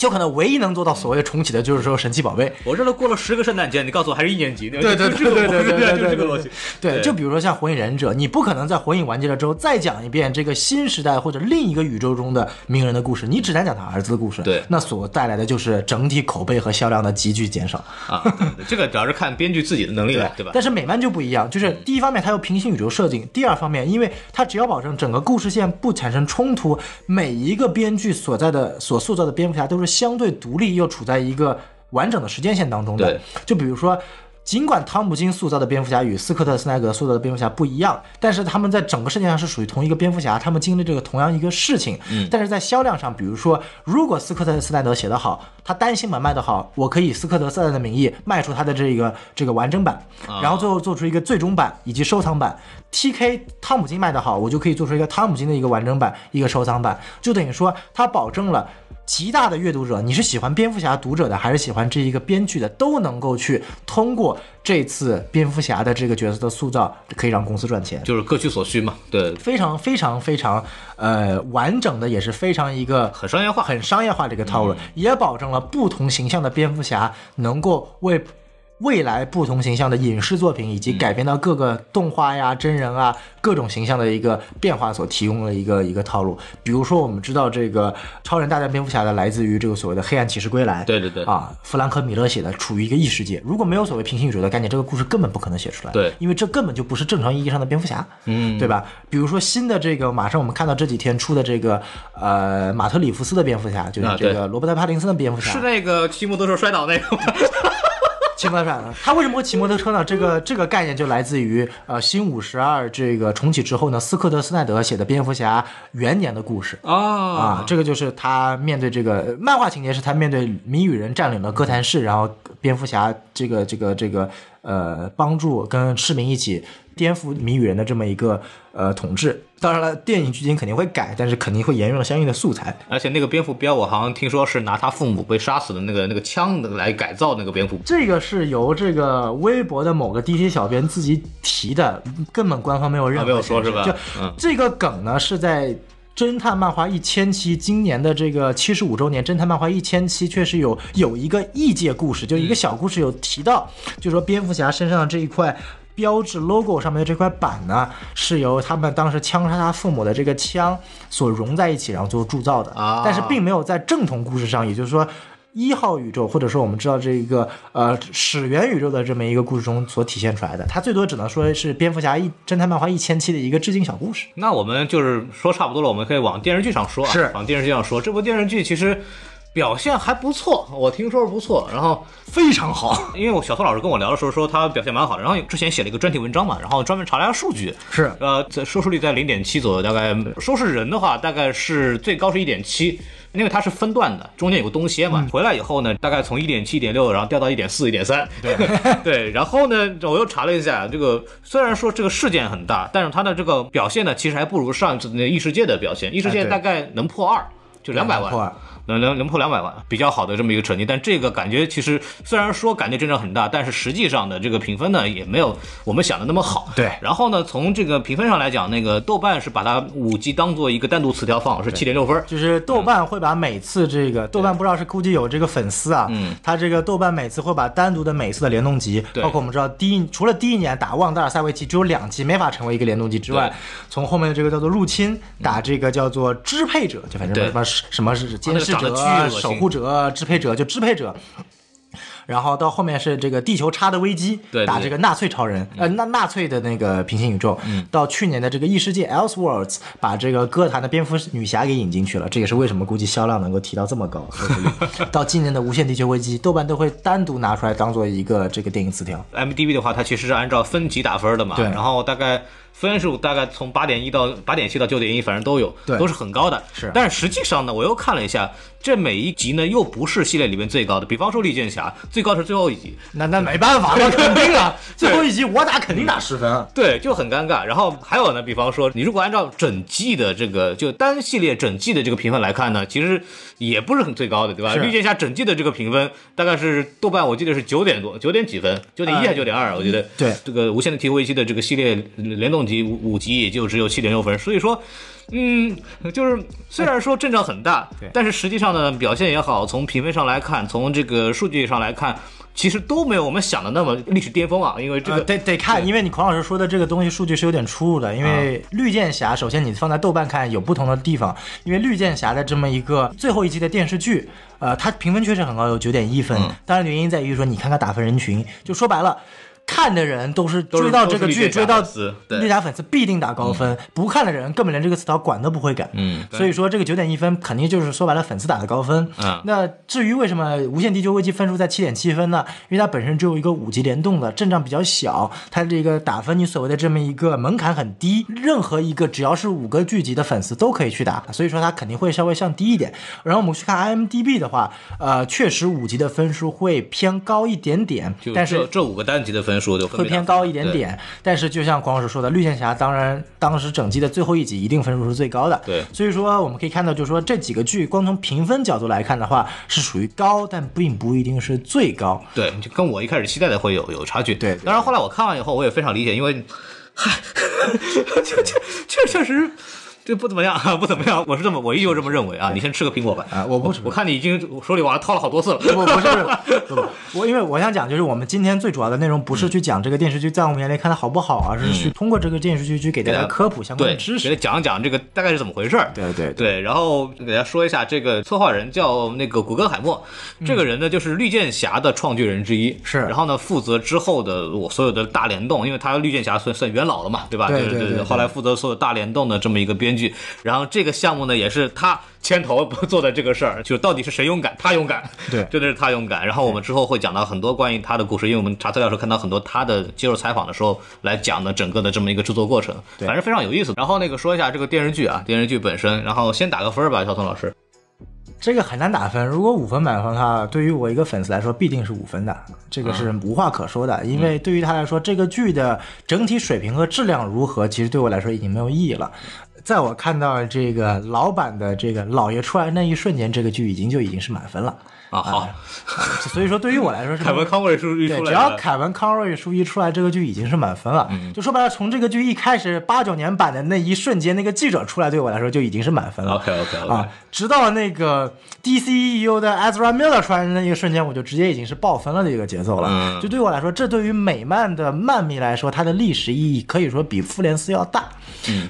就可能唯一能做到所谓的重启的，就是说神奇宝贝。我这都过了十个圣诞节，你告诉我还是一年级？对对对对对对对，就这个 (laughs) 逻辑。对，就比如说像火影忍者，你不可能在火影完结了之后再讲一遍这个新时代或者另一个宇宙中的鸣人的故事，你只能讲他儿子的故事。对，那所带来的就是整体口碑和销量的急剧减少啊。这个主要是看编剧自己的能力了，对吧？但是美漫就不一样，就是第一方面它有平行宇宙设定，第二方面，因为它只要保证整个故事线不产生冲突，每一个编剧所在的所塑造的蝙蝠侠都是。相对独立又处在一个完整的时间线当中的对。就比如说。尽管汤姆金塑造的蝙蝠侠与斯科特·斯奈格塑造的蝙蝠侠不一样，但是他们在整个世界上是属于同一个蝙蝠侠，他们经历这个同样一个事情。嗯，但是在销量上，比如说，如果斯科特·斯奈德写得好，他单行本卖得好，我可以以斯科特·斯奈德的名义卖出他的这个这个完整版，然后最后做出一个最终版以及收藏版。T.K. 汤姆金卖得好，我就可以做出一个汤姆金的一个完整版，一个收藏版，就等于说他保证了。极大的阅读者，你是喜欢蝙蝠侠读者的，还是喜欢这一个编剧的，都能够去通过这次蝙蝠侠的这个角色的塑造，可以让公司赚钱。就是各取所需嘛，对，非常非常非常呃完整的，也是非常一个很商业化。很商业化的一个套路，也保证了不同形象的蝙蝠侠能够为未来不同形象的影视作品以及改编到各个动画呀、真人啊各种形象的一个变化所提供了一个一个套路。比如说，我们知道这个超人大战蝙蝠侠的来自于这个所谓的黑暗骑士归来，对对对啊，弗兰克·米勒写的，处于一个异世界。如果没有所谓平行宇宙的概念，这个故事根本不可能写出来。对因为这根本就不是正常意义上的蝙蝠侠，嗯对吧？比如说新的这个，马上我们看到这几天出的这个，呃，马特·里夫斯的蝙蝠侠，就是啊这个罗伯特·帕丁森的蝙蝠侠，是那个骑摩托车摔倒那个吗？骑摩托车？他为什么会骑摩托车呢？这个这个概念就来自于呃新五十二这个重启之后呢，斯科特·斯奈德写的蝙蝠侠元年的故事。啊啊，这个就是他面对这个漫画情节，是他面对谜语人占领了哥谭市，然后蝙蝠侠这个这个这个呃帮助跟市民一起颠覆谜语人的这么一个呃统治。当然了，电影剧情肯定会改，但是肯定会沿用了相应的素材。而且那个蝙蝠镖，我好像听说是拿他父母被杀死的那个那个枪来改造那个蝙蝠。这个是由这个微博的某个 DC 小编自己提的，根本官方没有任何、啊没有说是吧就、嗯这个梗呢是在。侦探漫画一千期，今年的这个七十五周年，侦探漫画一千期确实有有一个异界故事，就一个小故事有提到，就说蝙蝠侠身上的这一块标志 logo 上面的这块板呢，是由他们当时枪杀他父母的这个枪所融在一起，然后最后铸造的。啊但是并没有在正统故事上，也就是说。一号宇宙，或者说我们知道这个呃始源宇宙的这么一个故事中所体现出来的，它最多只能说是蝙蝠侠一侦探漫画一千期的一个致敬小故事。那我们就是说差不多了，我们可以往电视剧上说啊，是往电视剧上说。这部电视剧其实表现还不错，我听说是不错。然后非常好，因为我小苏老师跟我聊的时候说他表现蛮好的，然后之前写了一个专题文章嘛，然后专门查了一下数据，是呃，在收视率在零点七左右，大概收视人的话大概是最高是一点七。因为它是分段的，中间有个东歇嘛，回来以后呢，大概从一点七、一点六，然后掉到一点四、一点三，对。(laughs) 对，然后呢，我又查了一下，这个虽然说这个事件很大，但是它的这个表现呢，其实还不如上一次那异世界的表现，异世界大概能破二，就两百万。能能能破两百万，比较好的这么一个成绩，但这个感觉其实虽然说感觉真正很大，但是实际上的这个评分呢也没有我们想的那么好。对，然后呢，从这个评分上来讲，那个豆瓣是把它五 G 当做一个单独词条放，是七点六分。就是豆瓣会把每次这个豆瓣不知道是估计有这个粉丝啊，嗯，他这个豆瓣每次会把单独的每次的联动集，包括我们知道第一除了第一年打旺达尔赛维奇只有两集没法成为一个联动集之外，从后面的这个叫做入侵打这个叫做支配者，就反正什么什么是监视者。守护者、支配者就支配者，然后到后面是这个地球差的危机，打这个纳粹超人，呃，纳纳粹的那个平行宇宙。到去年的这个异世界 Elseworlds，把这个歌坛的蝙蝠女侠给引进去了，这也是为什么估计销量能够提到这么高。(laughs) 到今年的无限地球危机，豆瓣都会单独拿出来当做一个这个电影词条。M D B 的话，它其实是按照分级打分的嘛，对，然后大概。分数大概从八点一到八点七到九点一，反正都有，对，都是很高的。是，但是实际上呢，我又看了一下，这每一集呢又不是系列里面最高的。比方说绿箭侠，最高是最后一集，那那没办法，那肯定啊，(laughs) 最后一集我打肯定打十分。对，就很尴尬。然后还有呢，比方说你如果按照整季的这个就单系列整季的这个评分来看呢，其实也不是很最高的，对吧？绿箭侠整季的这个评分大概是豆瓣我记得是九点多，九点几分，九点一还是九点二？我觉得对这个无限的提危机的这个系列联动集五五集。就只有七点六分，所以说，嗯，就是虽然说阵仗很大，但是实际上呢，表现也好，从评分上来看，从这个数据上来看，其实都没有我们想的那么历史巅峰啊。因为这个得得看，因为你孔老师说的这个东西数据是有点出入的。因为绿箭侠，首先你放在豆瓣看有不同的地方，因为绿箭侠的这么一个最后一季的电视剧，呃，它评分确实很高，有九点一分。当然原因在于说，你看看打分人群，就说白了。看的人都是追到这个剧，追到绿甲粉丝必定打高分；不看的人根本连这个词条管都不会改。嗯，所以说这个九点一分肯定就是说白了粉丝打的高分。嗯，那至于为什么《无限地球危机》分数在七点七分呢？因为它本身只有一个五级联动的阵仗比较小，它这个打分你所谓的这么一个门槛很低，任何一个只要是五个剧集的粉丝都可以去打，所以说它肯定会稍微向低一点。然后我们去看 IMDB 的话，呃，确实五级的分数会偏高一点点，但是这五个单集的分。分会偏高一点点，但是就像黄老师说的，绿箭侠当然当时整季的最后一集一定分数是最高的。对，所以说我们可以看到，就是说这几个剧光从评分角度来看的话，是属于高，但并不一定是最高。对，就跟我一开始期待的会有有差距。对，当然后来我看完以后，我也非常理解，因为，嗨，确确确确实。这不怎么样，(laughs) 不怎么样。我是这么，我依旧这么认为啊。你先吃个苹果吧。啊，我不吃，我看你已经手里往上掏了好多次了。不，不是，不 (laughs) 不，我因为我想讲，就是我们今天最主要的内容不是去讲这个电视剧在我们眼里看的好不好，而是去通过这个电视剧去给大家科普相关的知识，给他讲讲这个大概是怎么回事。对对对。然后给大家说一下，这个策划人叫那个古根海默，这个人呢就是绿箭侠的创剧人之一。是。然后呢，负责之后的我所有的大联动，因为他绿箭侠算算元老了嘛，对吧？对对对。后来负责所有大联动的这么一个编剧，然后。这个项目呢，也是他牵头做的这个事儿，就到底是谁勇敢？他勇敢，对，(laughs) 真的是他勇敢。然后我们之后会讲到很多关于他的故事，因为我们查资料时候看到很多他的接受采访的时候来讲的整个的这么一个制作过程，反正非常有意思。然后那个说一下这个电视剧啊，电视剧本身，然后先打个分吧，小宋老师。这个很难打分，如果五分满分的话，对于我一个粉丝来说，必定是五分的，这个是无话可说的。因为对于他来说，这个剧的整体水平和质量如何，其实对我来说已经没有意义了。在我看到这个老版的这个老爷出来那一瞬间，这个剧已经就已经是满分了啊！好，(laughs) 所以说对于我来说，是凯文康瑞书一出来，只要凯文康瑞书一出来，这个剧已经是满分了。就说白了，从这个剧一开始八九年版的那一瞬间，那个记者出来，对我来说就已经是满分了。OK OK OK 啊，直到那个 DCEU 的 Ezra Miller 出来的那一瞬间，我就直接已经是爆分了的一个节奏了。就对我来说，这对于美漫的漫迷来说，它的历史意义可以说比复联四要大。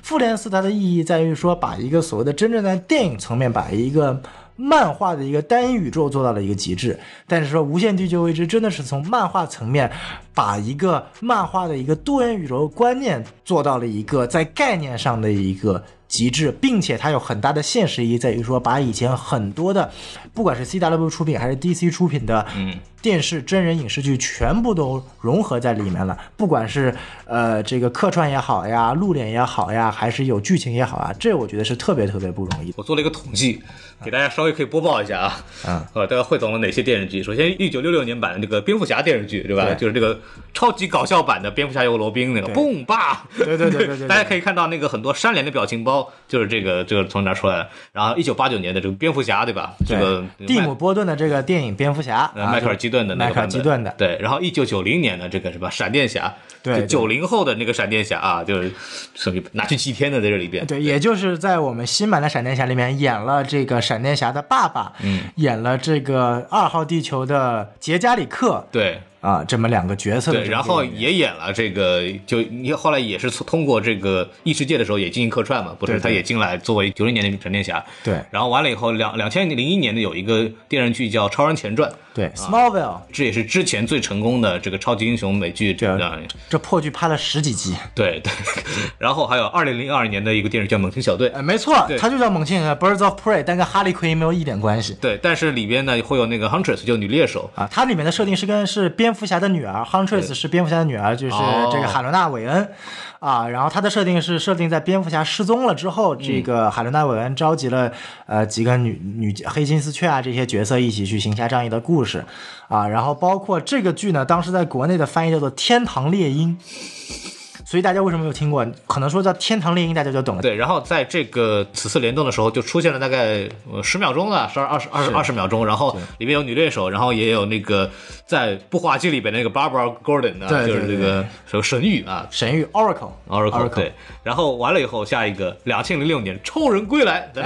复联四它的意义在于说，把一个所谓的真正在电影层面，把一个漫画的一个单宇宙做到了一个极致。但是说无限地球未知真的是从漫画层面，把一个漫画的一个多元宇宙观念做到了一个在概念上的一个。极致，并且它有很大的现实意义，在于说把以前很多的，不管是 CW 出品还是 DC 出品的，嗯，电视真人影视剧全部都融合在里面了。不管是呃这个客串也好呀，露脸也好呀，还是有剧情也好啊，这我觉得是特别特别不容易。我做了一个统计，给大家稍微可以播报一下啊。啊，(laughs) 呃，大家汇总了哪些电视剧？首先，一九六六年版的这个蝙蝠侠电视剧，对吧？对就是这个超级搞笑版的蝙蝠侠有罗宾那个蹦吧。对对对对对对 (laughs) 大家可以看到那个很多扇脸的表情包，就是这个这个从哪出来的。然后，一九八九年的这个蝙蝠侠，对吧？这个蒂姆·波顿的这个电影《蝙蝠侠》迈克尔基顿的那迈克尔基顿的，对，然后一九九零年的这个什么闪电侠，对对九零后的那个闪电侠啊，就是属于拿去祭天的在这里边，对，也就是在我们新版的闪电侠里面演了这个闪电侠的爸爸，嗯，演了这个二号地球的杰加里克对。啊，这么两个角色的对，然后也演了这个，就你后来也是通过这个异世界的时候也进行客串嘛，不是？他也进来作为九零年的闪电侠，对然后完了以后，两两千零一年的有一个电视剧叫《超人前传》，对 Smallville 这也是之前最成功的这个超级英雄美剧，这对样这破剧拍了十几集，对对。(laughs) 然后还有二零零二年的一个电视剧叫《猛禽小队》，哎，没错，它就叫猛禽 Birds of Prey，但跟哈利奎因没有一点关系。对，但是里边呢会有那个 Huntress，就女猎手，啊，它里面的设定是跟是蝙蝠侠的女儿，Huntress 是蝙蝠侠的女儿，就是哦。这个海伦娜·韦恩。啊，然后她的设定是设定在蝙蝠侠失踪了之后，这个海伦娜·韦恩召集了呃几个女女黑金丝雀啊这些角色一起去行侠仗义的故事，啊，然后包括这个剧呢，当时在国内的翻译叫做《天堂猎鹰》，所以大家为什么没有听过？可能说叫《天堂猎鹰》，大家就懂了。对，然后在这个此次联动的时候，就出现了大概呃十秒钟了，十二二十二十二十秒钟，然后里面有女猎手，然后也有那个在不滑稽里边那个 Barbara Gordon 啊，对对就是这个什么神谕啊。神谕 Oracle Oracle 对，然后完了以后，下一个两千零六年超人归来，对，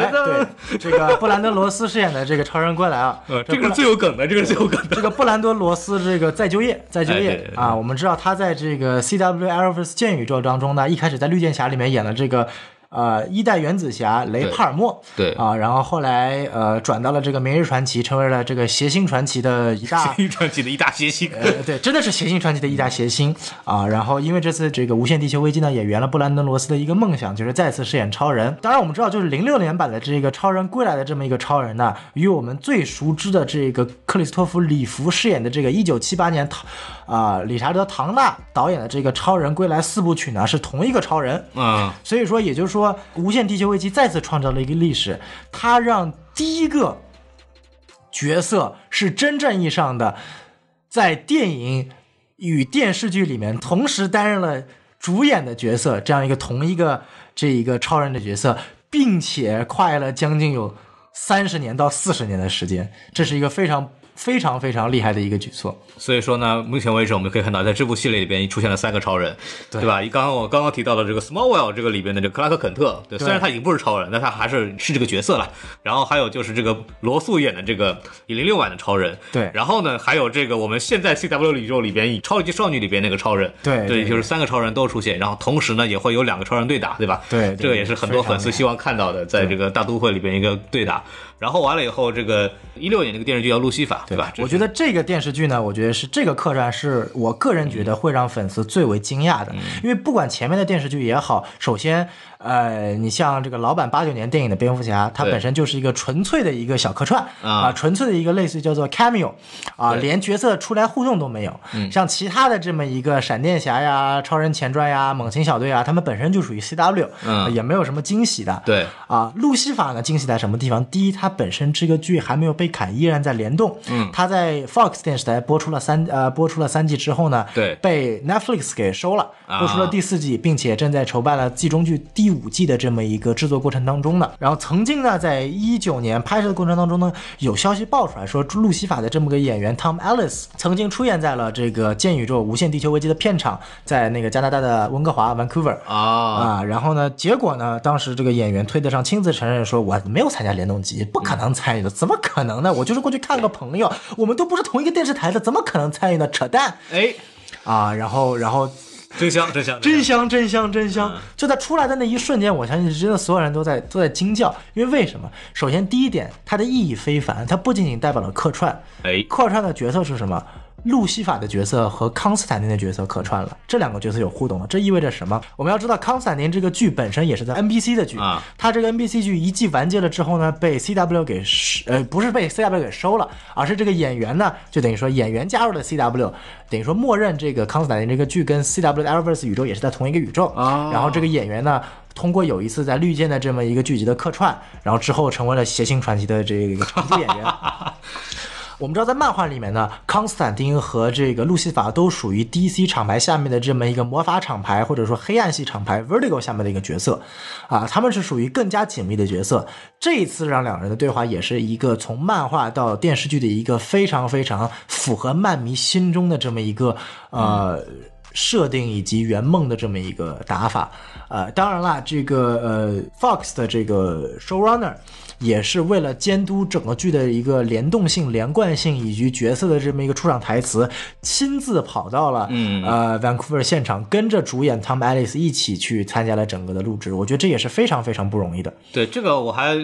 这个布兰德·罗斯饰演的这个超人归来啊，(laughs) 呃，这个是最有梗的，这个是最有梗的。(laughs) 这个布兰德·罗斯这个再就业，再就业、啊，我们知道他在这个 CW Arrowverse 剑宇宙当中呢，一开始在绿箭侠里面演了这个。呃，一代原子侠雷帕尔默，对啊，然后后来呃转到了这个明日传奇，成为了这个谐星传奇的一大 (laughs) 一传奇的一大谐星，呃，对，真的是谐星传奇的一大谐星啊。然后因为这次这个无限地球危机呢，也圆了布兰登罗斯的一个梦想，就是再次饰演超人。当然，我们知道，就是零六年版的这个超人归来的这么一个超人呢，与我们最熟知的这个克里斯托弗里弗饰演的这个一九七八年唐啊、理查德唐纳导演的这个超人归来四部曲呢，是同一个超人。嗯，所以说，也就是说，无限地球危机再次创造了一个历史，它让第一个角色是真正意义上的在电影与电视剧里面同时担任了主演的角色，这样一个同一个这一个超人的角色，并且快了将近有三十年到四十年的时间，这是一个非常非常非常厉害的一个举措。所以说呢，目前为止我们可以看到，在这部系列里边出现了三个超人，对吧？刚刚我刚刚提到的这个 Smallville 这个里边的这个克拉克肯特，对，虽然他已经不是超人，但他还是是这个角色了。然后还有就是这个罗素演的这个一零六版的超人，对然后呢，还有这个我们现在 CW 宇宙里边以超级少女里边那个超人，对，对对就是三个超人都出现，然后同时呢也会有两个超人对打，对吧？对对这个也是很多粉丝希望看到的，在这个大都会里边一个对打。然后完了以后，这个一六年那个电视剧叫路西法，对吧？我觉得这个电视剧呢，我觉得是这个客串是我个人觉得会让粉丝最为惊讶的，嗯因为不管前面的电视剧也好，首先，呃，你像这个老版八九年电影的蝙蝠侠，它本身就是一个纯粹的一个小客串啊纯粹的一个类似于叫做 cameo 啊，对连角色出来互动都没有。嗯像其他的这么一个闪电侠呀、超人前传呀、猛禽小队啊，他们本身就属于 CW，嗯也没有什么惊喜的。对啊，路西法呢惊喜在什么地方？第一，它本身这个剧还没有被砍，依然在联动。嗯它在 Fox 电视台播出了三呃播出了三季之后呢，对被 Netflix 给收了，啊播出了第四季，并且正在筹办了季中剧第五季的这么一个制作过程当中呢。然后曾经呢，在一九年拍摄的过程当中呢，有消息爆出来说，路西法的这么个演员 Tom Ellis 曾经出现在了这个《剑宇宙：无限地球危机》的片场，在那个加拿大的温哥华 Vancouver。啊，啊，然后呢？结果呢？当时这个演员推特上亲自承认说：“我没有参加联动集，不可能参与的，怎么可能呢？我就是过去看个朋友，我们都不是同一个电视台的，怎么可能参与呢？扯淡哎，啊！”然后，然后真香，真香，真香，真香，真香！就在出来的那一瞬间，我相信真的所有人都在都在惊叫，因为为什么？首先第一点，它的意义非凡，它不仅仅代表了客串，哎，客串的角色是什么？路西法的角色和康斯坦丁的角色客串了，这两个角色有互动了。这意味着什么？我们要知道，康斯坦丁这个剧本身也是在 NBC 的剧啊，它这个 NBC 剧一季完结了之后呢，被 CW 给呃不是被 CW 给收了，而是这个演员呢，就等于说演员加入了 CW，等于说默认这个康斯坦丁这个剧跟 CW 的 Arrowverse 宇宙也是在同一个宇宙啊然后这个演员呢。通过有一次在绿箭的这么一个剧集的客串，然后之后成为了谐星传奇的这个传奇演员。(laughs) 我们知道，在漫画里面呢，康斯坦丁和这个路西法都属于 DC 厂牌下面的这么一个魔法厂牌，或者说黑暗系厂牌 Vertigo 下面的一个角色，啊，他们是属于更加紧密的角色。这一次让两人的对话也是一个从漫画到电视剧的一个非常非常符合漫迷心中的这么一个呃。设定以及圆梦的这么一个打法，呃，当然啦，这个呃，Fox 的这个 showrunner 也是为了监督整个剧的一个联动性、连贯性以及角色的这么一个出场台词，亲自跑到了嗯。呃 Vancouver 现场，跟着主演 Tom Ellis 一起去参加了整个的录制。我觉得这也是非常非常不容易的。对这个我还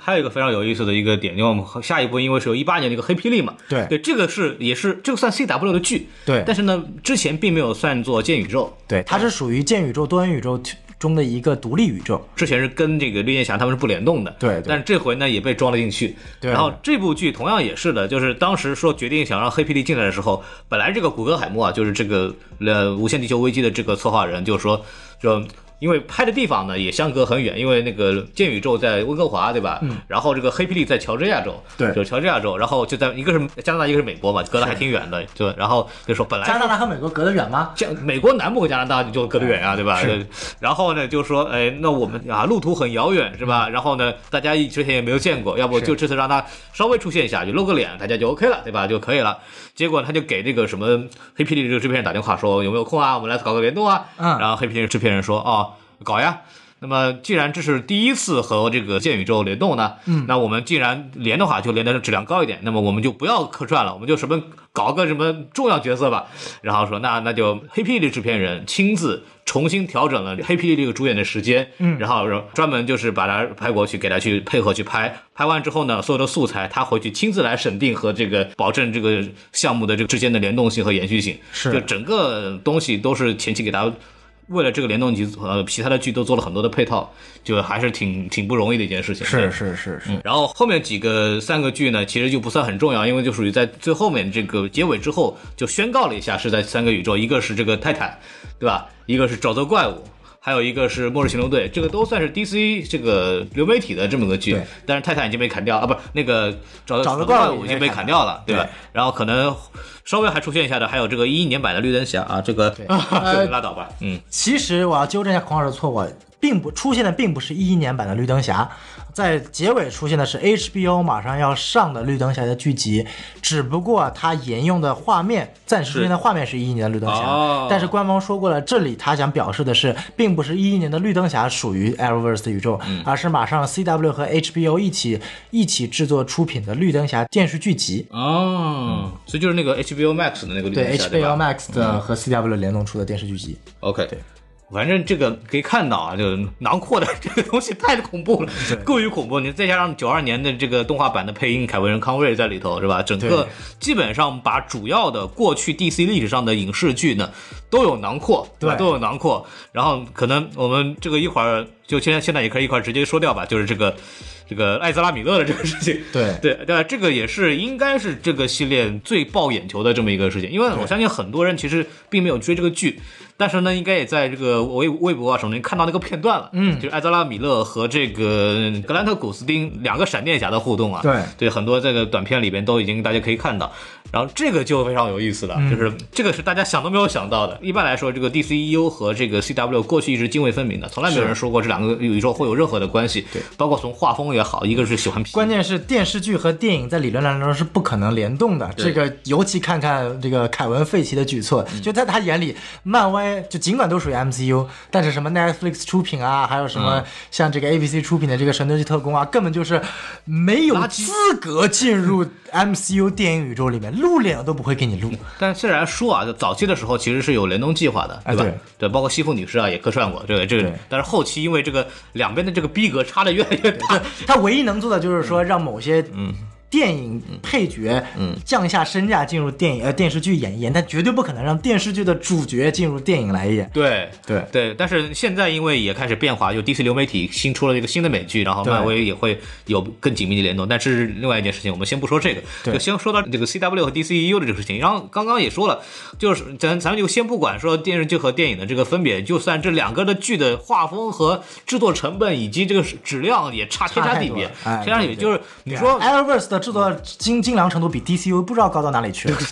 还有一个非常有意思的一个点，因为我们下一步因为是有一八年的一个黑霹雳嘛，对。对，这个是也是这个算 CW 的剧，对。但是呢之前并没有算作剑宇宙，对，它是属于剑宇宙多元宇宙中的一个独立宇宙。之前是跟这个绿箭侠他们是不联动的，对对但是这回呢也被装了进去。对然后这部剧同样也是的，就是当时说决定想让黑霹雳进来的时候，本来这个古格海默啊，就是这个呃无限地球危机的这个策划人，就说说。因为拍的地方呢也相隔很远，因为那个剑宇宙在温哥华，对吧？嗯。然后这个黑霹雳在乔治亚州，对就乔治亚州，然后就在一个是加拿大，一个是美国嘛，隔得还挺远的，就然后就说本来加拿大和美国隔得远吗？加美国南部和加拿大就隔得远啊，对吧？是然后呢，就说，哎，那我们啊，路途很遥远，是吧？然后呢，大家之前也没有见过，要不就这次让他稍微出现一下，就露个脸，大家就 OK 了，对吧？就可以了。结果他就给这个什么黑霹雳这个制片人打电话说，有没有空啊？我们来搞个联动啊。嗯然后黑霹雳制片人说，哦，搞呀。那么，既然这是第一次和这个剑宇宙联动呢，嗯，那我们既然连的话，就连的质量高一点，那么我们就不要客串了，我们就什么搞个什么重要角色吧。然后说，那那就黑霹雳制片人亲自重新调整了黑霹雳这个主演的时间，嗯，然后专门就是把他拍过去，给他去配合去拍。拍完之后呢，所有的素材他回去亲自来审定和这个保证这个项目的这个之间的联动性和延续性，是就整个东西都是前期给他。为了这个联动集，呃，其他的剧都做了很多的配套，就还是挺挺不容易的一件事情。对是是是是，然后后面几个三个剧呢，其实就不算很重要，因为就属于在最后面这个结尾之后就宣告了一下是在三个宇宙，一个是这个泰坦，对吧？一个是沼泽怪物。还有一个是《末日行动队》，这个都算是 DC 这个流媒体的这么个剧对，但是泰坦已经被砍掉啊，不是那个找找的怪怪物物已经被砍掉了，对吧对？然后可能稍微还出现一下的，还有这个一一年版的绿灯侠啊，这个 (laughs) 这个拉倒吧，嗯，其实我要纠正一下孔老师的错误，并不出现的并不是一一年版的绿灯侠，在结尾出现的是 HBO 马上要上的绿灯侠的剧集，只不过它沿用的画面，暂时出现的画面是一一年的绿灯侠，哦。但是官方说过了，这里他想表示的是，并不是一一年的绿灯侠属于 Arrowverse 的宇宙，而是马上 CW 和 HBO 一起一起制作出品的绿灯侠电视剧集。哦，所以就是那个 HBO Max 的那个绿灯对侠，对吧？HBO Max 的和 CW 联动出的电视剧集，OK，对，反正这个可以看到啊，就囊括的 (laughs) 这个东西太恐怖了，过于恐怖。你再加上九二年的这个动画版的配音凯文·康瑞在里头，是吧？整个基本上把主要的过去 DC 历史上的影视剧呢都有囊括，吧？对都有囊括。然后可能我们这个一会儿就现在现在也可以一块儿直接说掉吧，就是这个。这个艾泽拉米勒的这个事情，对对对，这个也是应该是这个系列最爆眼球的这么一个事情，因为我相信很多人其实并没有追这个剧，但是呢，应该也在这个微微博啊什么的看到那个片段了，嗯，就是艾泽拉米勒和这个格兰特古斯丁两个闪电侠的互动啊，对。对，很多这个短片里边都已经大家可以看到，然后这个就非常有意思了，就是这个是大家想都没有想到的。一般来说，这个 DCEU 和这个 CW 过去一直泾渭分明的，从来没有人说过这两个宇宙会有任何的关系，对，包括从画风也好，一个是喜欢皮，关键是电视剧和电影在理论当中是不可能联动的。这个尤其看看这个凯文·费奇的举措，就在他眼里，漫威就尽管都属于 MCU，但是什么 Netflix 出品啊，还有什么像这个 ABC 出品的这个《神盾局特工》啊，根本就是没有资格进入 MCU (laughs) 电影宇宙里面，露脸都不会给你露。但虽然说啊，就早期的时候其实是有联动计划的，对吧？哎对。对，包括西凤女士啊也客串过，这个这个对，但是后期因为这个两边的这个逼格差的越来越大，他唯一能做的就是说，让某些电影配角，嗯，降下身价进入电影呃电视剧演一演，但绝对不可能让电视剧的主角进入电影来演。对对对，但是现在因为也开始变化，就 DC 流媒体新出了一个新的美剧，然后漫威也会有更紧密的联动。但是另外一件事情，我们先不说这个，就先说到这个 CW 和 DCEU 的这个事情。然后刚刚也说了，就是咱咱们就先不管说电视剧和电影的这个分别，就算这两个的剧的画风和制作成本以及这个质量也差天差地别，天差地别。就是你说 Arrowverse 的制作精精良程度比 DCU 不知道高到哪里去了。(laughs)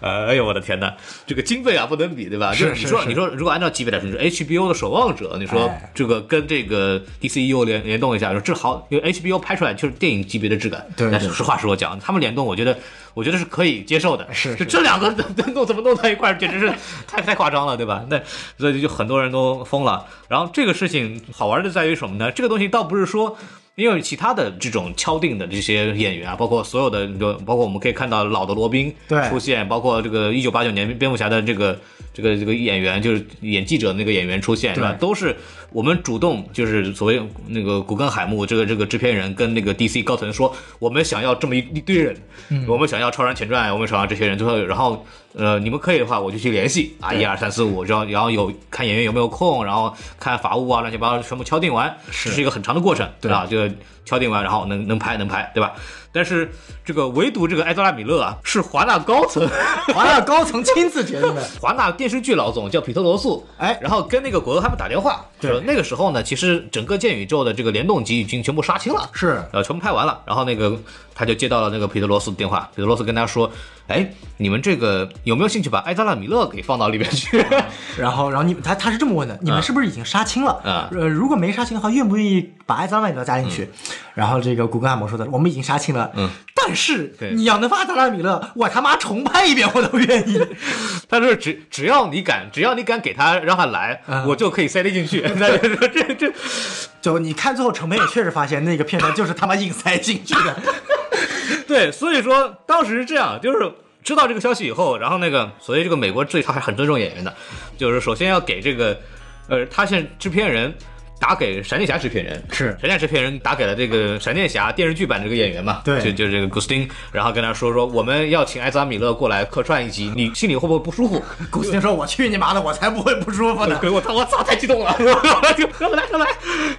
哎呦我的天呐，这个经费啊不能比，对吧？是就是你说你说如果按照级别来说，就是 HBO 的守望者，你说哎这个跟这个 DCEU 联联动一下，说这好，因为 HBO 拍出来就是电影级别的质感。对对但是实话实说讲，他们联动，我觉得我觉得是可以接受的。是就是这两个弄怎么弄到一块儿，简直是太太夸张了，对吧？那所以就很多人都疯了。然后这个事情好玩的在于什么呢？这个东西倒不是说。因为其他的这种敲定的这些演员啊，包括所有的，就包括我们可以看到老的罗宾对出现，包括这个一九八九年蝙蝠侠的这个这个这个演员，就是演记者那个演员出现，是吧？都是我们主动，就是所谓那个古根海姆这个这个制片人跟那个 DC 高层说，我们想要这么一一堆人，我们想要超人前传，我们想要这些人，最后然后呃，你们可以的话，我就去联系啊，一二三四五，然后然后有看演员有没有空，然后看法务啊，乱七八糟全部敲定完，是。是一个很长的过程，对。啊，就敲定完，然后能能拍能拍，对吧？但是这个唯独这个埃德拉米勒啊，是华纳高层，华纳高层亲自决定的。(laughs) 华纳电视剧老总叫彼得罗素，哎然后跟那个果戈他们打电话，对说那个时候呢，其实整个剑宇宙的这个联动集已经全部杀青了，是呃，全部拍完了，然后那个他就接到了那个彼得罗素的电话，彼得罗斯跟他说，哎，你们这个有没有兴趣把埃扎拉米勒给放到里面去？(laughs) 然后，然后你他他是这么问的：你们是不是已经杀青了？啊呃，如果没杀青的话，愿不愿意把埃扎拉米勒加进去？然后这个古根海姆说的：我们已经杀青了，嗯，但是对你要能把埃扎拉米勒，我他妈重拍一遍我都愿意。(laughs) 他说只只要你敢，只要你敢给他让他来，嗯我就可以塞得进去。(laughs) 那这这这就你看最后成本也确实发现那个片段就是他妈硬塞进去的。(laughs) 对，所以说当时是这样，就是知道这个消息以后，然后那个，所以这个美国最他还很尊重演员的，就是首先要给这个，呃，他现制片人打给闪电侠制片人，是闪电侠制片人打给了这个闪电侠电视剧版这个演员嘛，对就就这个古斯汀，然后跟他说说我们要请艾泽拉米勒过来客串一集，你心里会不会不舒服？(laughs) 古斯汀说：“我去你妈的，我才不会不舒服呢。(laughs) 对，我操，我操，太激动了，(laughs) 就让我来，让我来，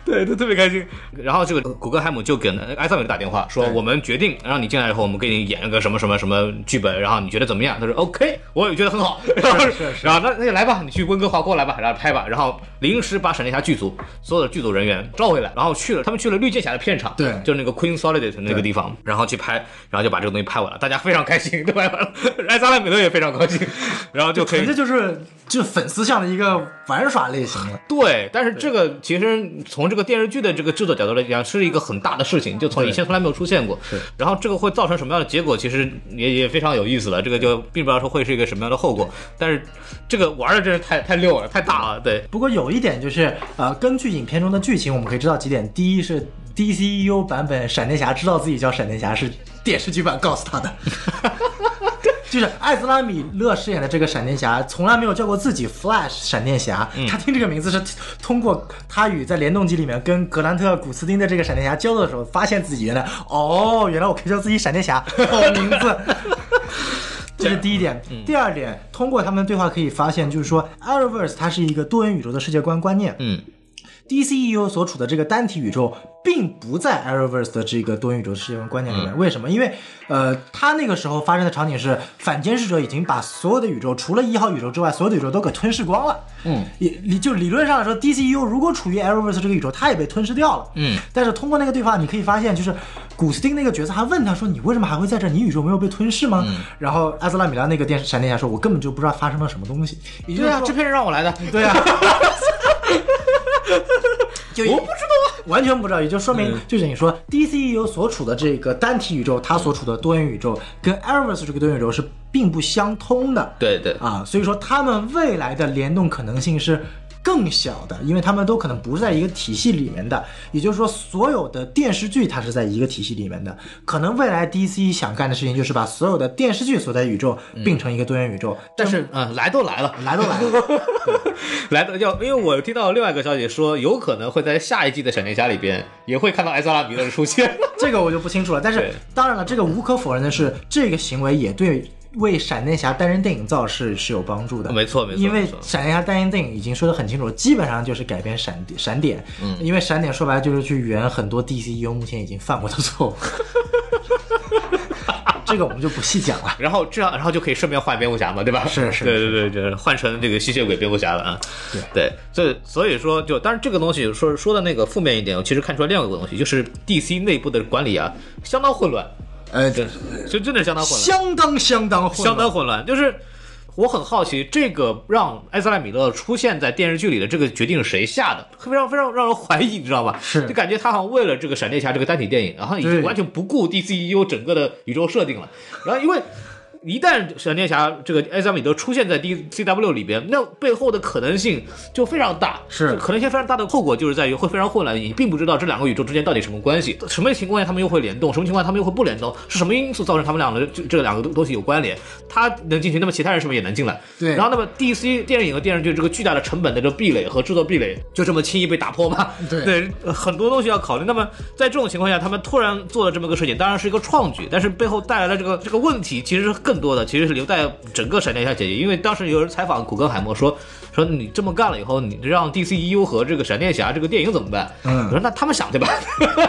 对，他特别开心。然后这个古根海姆就给埃萨米勒打电话说，我们决定让你进来以后，我们给你演一个什么什么什么剧本，然后你觉得怎么样？他说 OK，我也觉得很好。然后是是然后那那就来吧，你去温哥华过来吧，然后拍吧。然后临时把闪电侠剧组所有的剧组人员召回来，然后去了，他们去了绿箭侠的片场，对就是那个 Queen Solid 那个地方，然后去拍，然后就把这个东西拍完了，大家非常开心，对吧？艾萨拉米勒也非常高兴，(laughs) 然后就可以纯粹就是就粉丝向的一个玩耍类型了。对，但是这个其实从这个电视剧的这个制作角度来讲，是一个很大的事情，就从以前从来没有出现过。是，然后这个会造成什么样的结果，其实也也非常有意思了。这个就并不知道说会是一个什么样的后果，但是这个玩的真是太太溜了，太大了。对，不过有一点就是，呃，根据影片中的剧情，我们可以知道几点。第一是 DCEU 版本闪电侠知道自己叫闪电侠，是电视剧版告诉他的。(laughs) 就是艾兹拉米勒饰演的这个闪电侠，从来没有叫过自己 Flash 闪电侠。他听这个名字是通过他与在联动机里面跟格兰特·古斯丁的这个闪电侠交流的时候，发现自己原来哦，原来我可以叫自己闪电侠，好名字。(laughs) 这是第一点。第二点，通过他们的对话可以发现，就是说 Arrowverse 它是一个多元宇宙的世界观观念。嗯，DCEU 所处的这个单体宇宙，并不在 Arrowverse 的这个多元宇宙世界观观念里面。为什么？因为呃，他那个时候发生的场景是，反监视者已经把所有的宇宙，除了一号宇宙之外，所有的宇宙都给吞噬光了。嗯，也理就理论上来说，DCEU 如果处于 Arrowverse 这个宇宙，它也被吞噬掉了。嗯，但是通过那个对话，你可以发现，就是古斯丁那个角色还问他说：“你为什么还会在这？你宇宙没有被吞噬吗？”然后阿兹拉米拉那个电视闪电侠说：“我根本就不知道发生了什么东西。”对啊，说制片人让我来的。对啊，(laughs) (laughs) 就我不知道，完全不知道，也就说明，就等于说，DCEU 所处的这个单体宇宙，它所处的多元宇宙，跟 Arrowverse 这个多元宇宙是并不相通的。对对，啊，所以说他们未来的联动可能性是更小的，因为他们都可能不是在一个体系里面的。也就是说，所有的电视剧它是在一个体系里面的。可能未来 DC 想干的事情就是把所有的电视剧所在宇宙并成一个多元宇宙。但是，嗯，来都来了，来都来了，(laughs) (laughs) 来的要，因为我听到另外一个消息说，有可能会在下一季的闪电侠里边也会看到埃泽拉米勒的出现。这个我就不清楚了。但是当然了，这个无可否认的是，这个行为也对为闪电侠单人电影造势是有帮助的。没错没错因为闪电侠单人电影已经说得很清楚，基本上就是改编闪闪点。嗯，因为闪点说白了就是去圆很多 DCU 目前已经犯过的错误。(laughs) 这个我们就不细讲了。然后这样，然后就可以顺便换蝙蝠侠嘛，对吧？是是对对对，就是换成这个吸血鬼蝙蝠侠了啊。对对，所以所以说就，但是这个东西说说的那个负面一点，我其实看出来另外一个东西，就是 DC 内部的管理啊，相当混乱，呃，对，就真的相当混乱。相当相当混乱相当混乱。就是我很好奇，这个让埃塞拉米勒出现在电视剧里的这个决定是谁下的？非常非常让人怀疑，你知道吧？是就感觉他好像为了这个闪电侠这个单体电影，然后已经完全不顾 DCEU 整个的宇宙设定了。然后因为。一旦闪电侠这个艾萨米德出现在 DCW 里边，那背后的可能性就非常大，是可能性非常大的后果就是在于会非常混乱，你并不知道这两个宇宙之间到底什么关系，什么情况下他们又会联动，什么情况下他们又会不联动，是什么因素造成他们两个这这两个东西有关联？他能进去，那么其他人是不是也能进来？对然后那么 DC 电影和电视剧这个巨大的成本的这个壁垒和制作壁垒就这么轻易被打破吗？对对，呃很多东西要考虑。那么在这种情况下，他们突然做了这么个事情，当然是一个创举，但是背后带来的这个这个问题其实是更多的，其实是留在整个闪电侠解决。因为当时有人采访古根海默说。说你这么干了以后，你让 DCEU 和这个闪电侠这个电影怎么办？嗯我说那他们想去吧？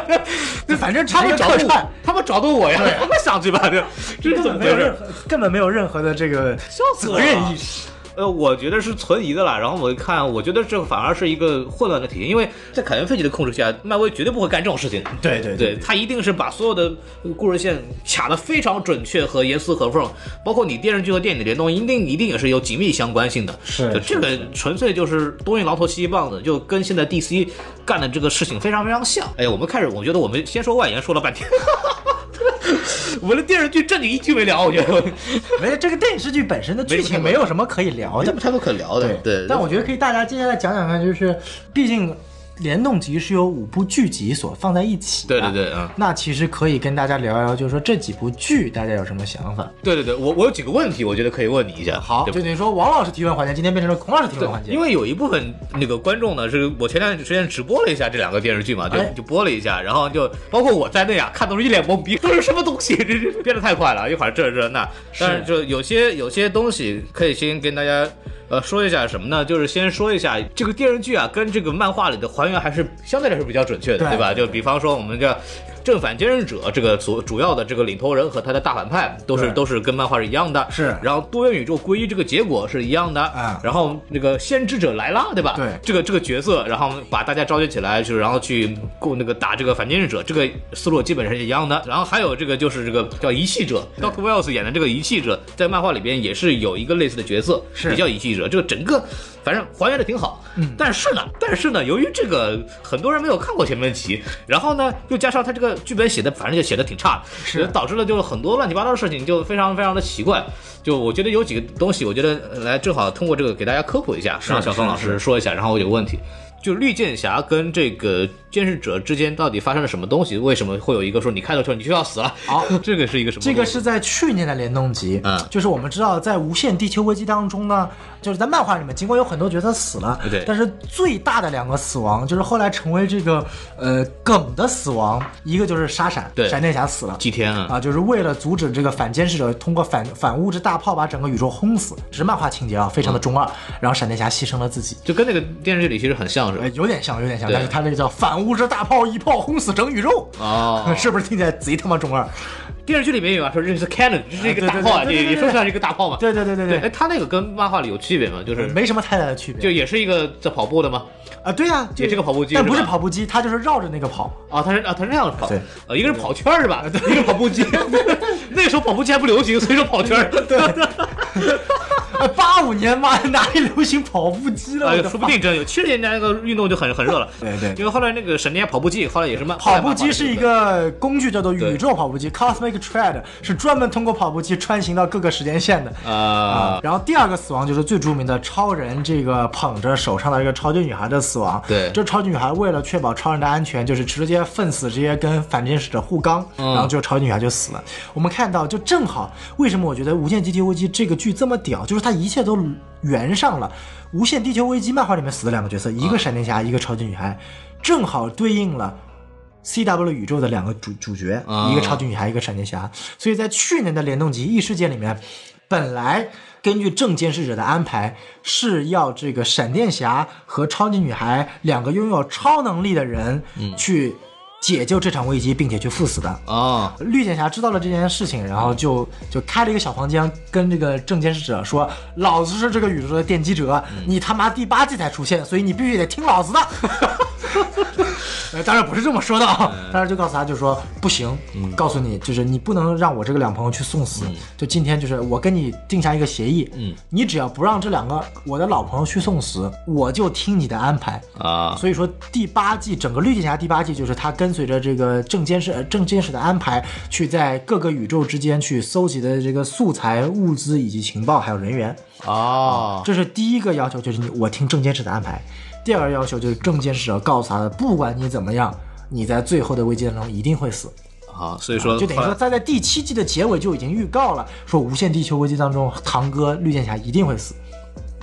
(laughs) 那，反正他们找到我客串，，他们找的我呀，他们想去吧？这，这是根怎么回事本没有任？何根本没有任何的这个责任意识。呃，我觉得是存疑的啦。然后我一看，我觉得这反而是一个混乱的体现，因为在凯文·费奇的控制下，漫威绝对不会干这种事情。对对对，他一定是把所有的故事线卡得非常准确和严丝合缝，包括你电视剧和电影的联动，一定一定也是有紧密相关性的。是就这个纯粹就是东一榔头西一棒子，就跟现在 DC 干的这个事情非常非常像。哎呀，我们开始，我觉得我们先说外延说了半天。(laughs) 我们的电视剧正经一句没聊，我觉得没有这个电视剧本身的剧情没有什么可以聊的。太多可聊的。对，但我觉得可以，大家接下来讲讲看，就是毕竟联动集是由五部剧集所放在一起的。对对对，嗯。那其实可以跟大家聊一聊，就是说这几部剧大家有什么想法？对对对，我我有几个问题，我觉得可以问你一下。好，就等于说王老师提问环节，今天变成了孔老师提问环节。因为有一部分那个观众呢，是我前段时间直播了一下这两个电视剧嘛，就哎就播了一下，然后就包括我在内啊，看都是一脸懵逼，(laughs) 都是什么东西？这这变得太快了，一会儿这这那，但是就有些有些东西可以先跟大家。呃，说一下什么呢？就是先说一下这个电视剧啊，跟这个漫画里的还原还是相对来说比较准确的，对对吧？就比方说我们这正反兼任者这个主主要的这个领头人和他的大反派都是都是跟漫画是一样的，是。然后多元宇宙归一这个结果是一样的，啊。然后那个先知者来拉，对吧？对。这个这个角色，然后把大家召集起来，就是然后去过那个打这个反监视者，这个思路基本上是一样的。然后还有这个就是这个叫遗弃者，Doctor Wells 演的这个遗弃者，在漫画里边也是有一个类似的角色，是。也叫遗弃者。这个整个反正还原的挺好，嗯，但是呢，但是呢，由于这个很多人没有看过前面集，然后呢，又加上他这个剧本写的反正就写的挺差的，是导致了就是很多乱七八糟的事情就非常非常的奇怪。就我觉得有几个东西，我觉得呃来正好通过这个给大家科普一下，让小宋老师说一下，然后我有个问题。就绿箭侠跟这个监视者之间到底发生了什么东西？为什么会有一个说你开头说你就要死了？好，(laughs) 这个是一个什么？这个是在去年的联动集，嗯就是我们知道在无限地球危机当中呢，就是在漫画里面，尽管有很多角色死了，对但是最大的两个死亡，就是后来成为这个呃梗的死亡，一个就是沙闪，对闪电侠死了。祭天啊，啊，就是为了阻止这个反监视者通过反反物质大炮把整个宇宙轰死，只是漫画情节啊，非常的中二。然后闪电侠牺牲了自己，就跟那个电视剧里其实很像，是吧呃，？有点像，有点像，但是他那个叫反物质大炮一炮轰死整宇宙，(laughs) 哦是不是听起来贼他妈中二？电视剧里面有啊，说这是 cannon，这是一个大炮啊，对对对对对也也说上是一个大炮嘛。对对对对对，哎，他那个跟漫画里有区别吗？就是没什么太大的区别。就也是一个在跑步的吗？啊，对呀、就也是个跑步机但不是跑步机，它就是绕着那个跑。啊，他是啊，他是那样跑，对，呃，一个是跑圈是吧？一个是跑步机。(laughs) 那时候跑步机还不流行，所以说跑圈儿。(laughs) 对，(laughs) 八五年嘛哪里流行跑步机了？哎说不定真有。七十年代那个运动就很很热了。对对因为后来那个闪电侠跑步机，后来也是慢跑步机是一个工具，叫做宇宙跑步机 （Cosmic Tread），是专门通过跑步机穿行到各个时间线的。啊，然后第二个死亡就是最著名的超人这个捧着手上的这个超级女孩的死亡。对这超级女孩为了确保超人的安全，就是直接奋死，直接跟反间使者互刚，嗯然后就超级女孩就死了。我们看到，就正好为什么我觉得《无限地球危机》这个剧这么屌，就是它一切都圆上了。《无限地球危机》漫画里面死的两个角色，一个闪电侠，一个超级女孩，正好对应了。CW 宇宙的两个主主角，啊一个超级女孩，一个闪电侠。所以在去年的联动集异世界里面，本来根据正监视者的安排是要这个闪电侠和超级女孩两个拥有超能力的人去解救这场危机，并且去赴死的。啊，绿箭侠知道了这件事情，然后就就开了一个小房间，跟这个正监视者说：“老子是这个宇宙的奠基者，你他妈第八季才出现，所以你必须得听老子的。(laughs) ”呃，当然不是这么说的啊，当时就告诉他，就说不行，告诉你，就是你不能让我这个两朋友去送死。就今天就是我跟你定下一个协议，嗯，你只要不让这两个我的老朋友去送死，我就听你的安排。啊，所以说第八季整个绿箭侠第八季就是他跟随着这个正监室呃正监视的安排，去在各个宇宙之间去搜集的这个素材、物资以及情报还有人员。哦，这是第一个要求，就是你我听正监室的安排。第二个要求就是正监室要告诉他的，不管你怎么样，你在最后的危机当中一定会死。啊，所以说就等于说他在第七季的结尾就已经预告了，说无限地球危机当中，堂哥绿箭侠一定会死。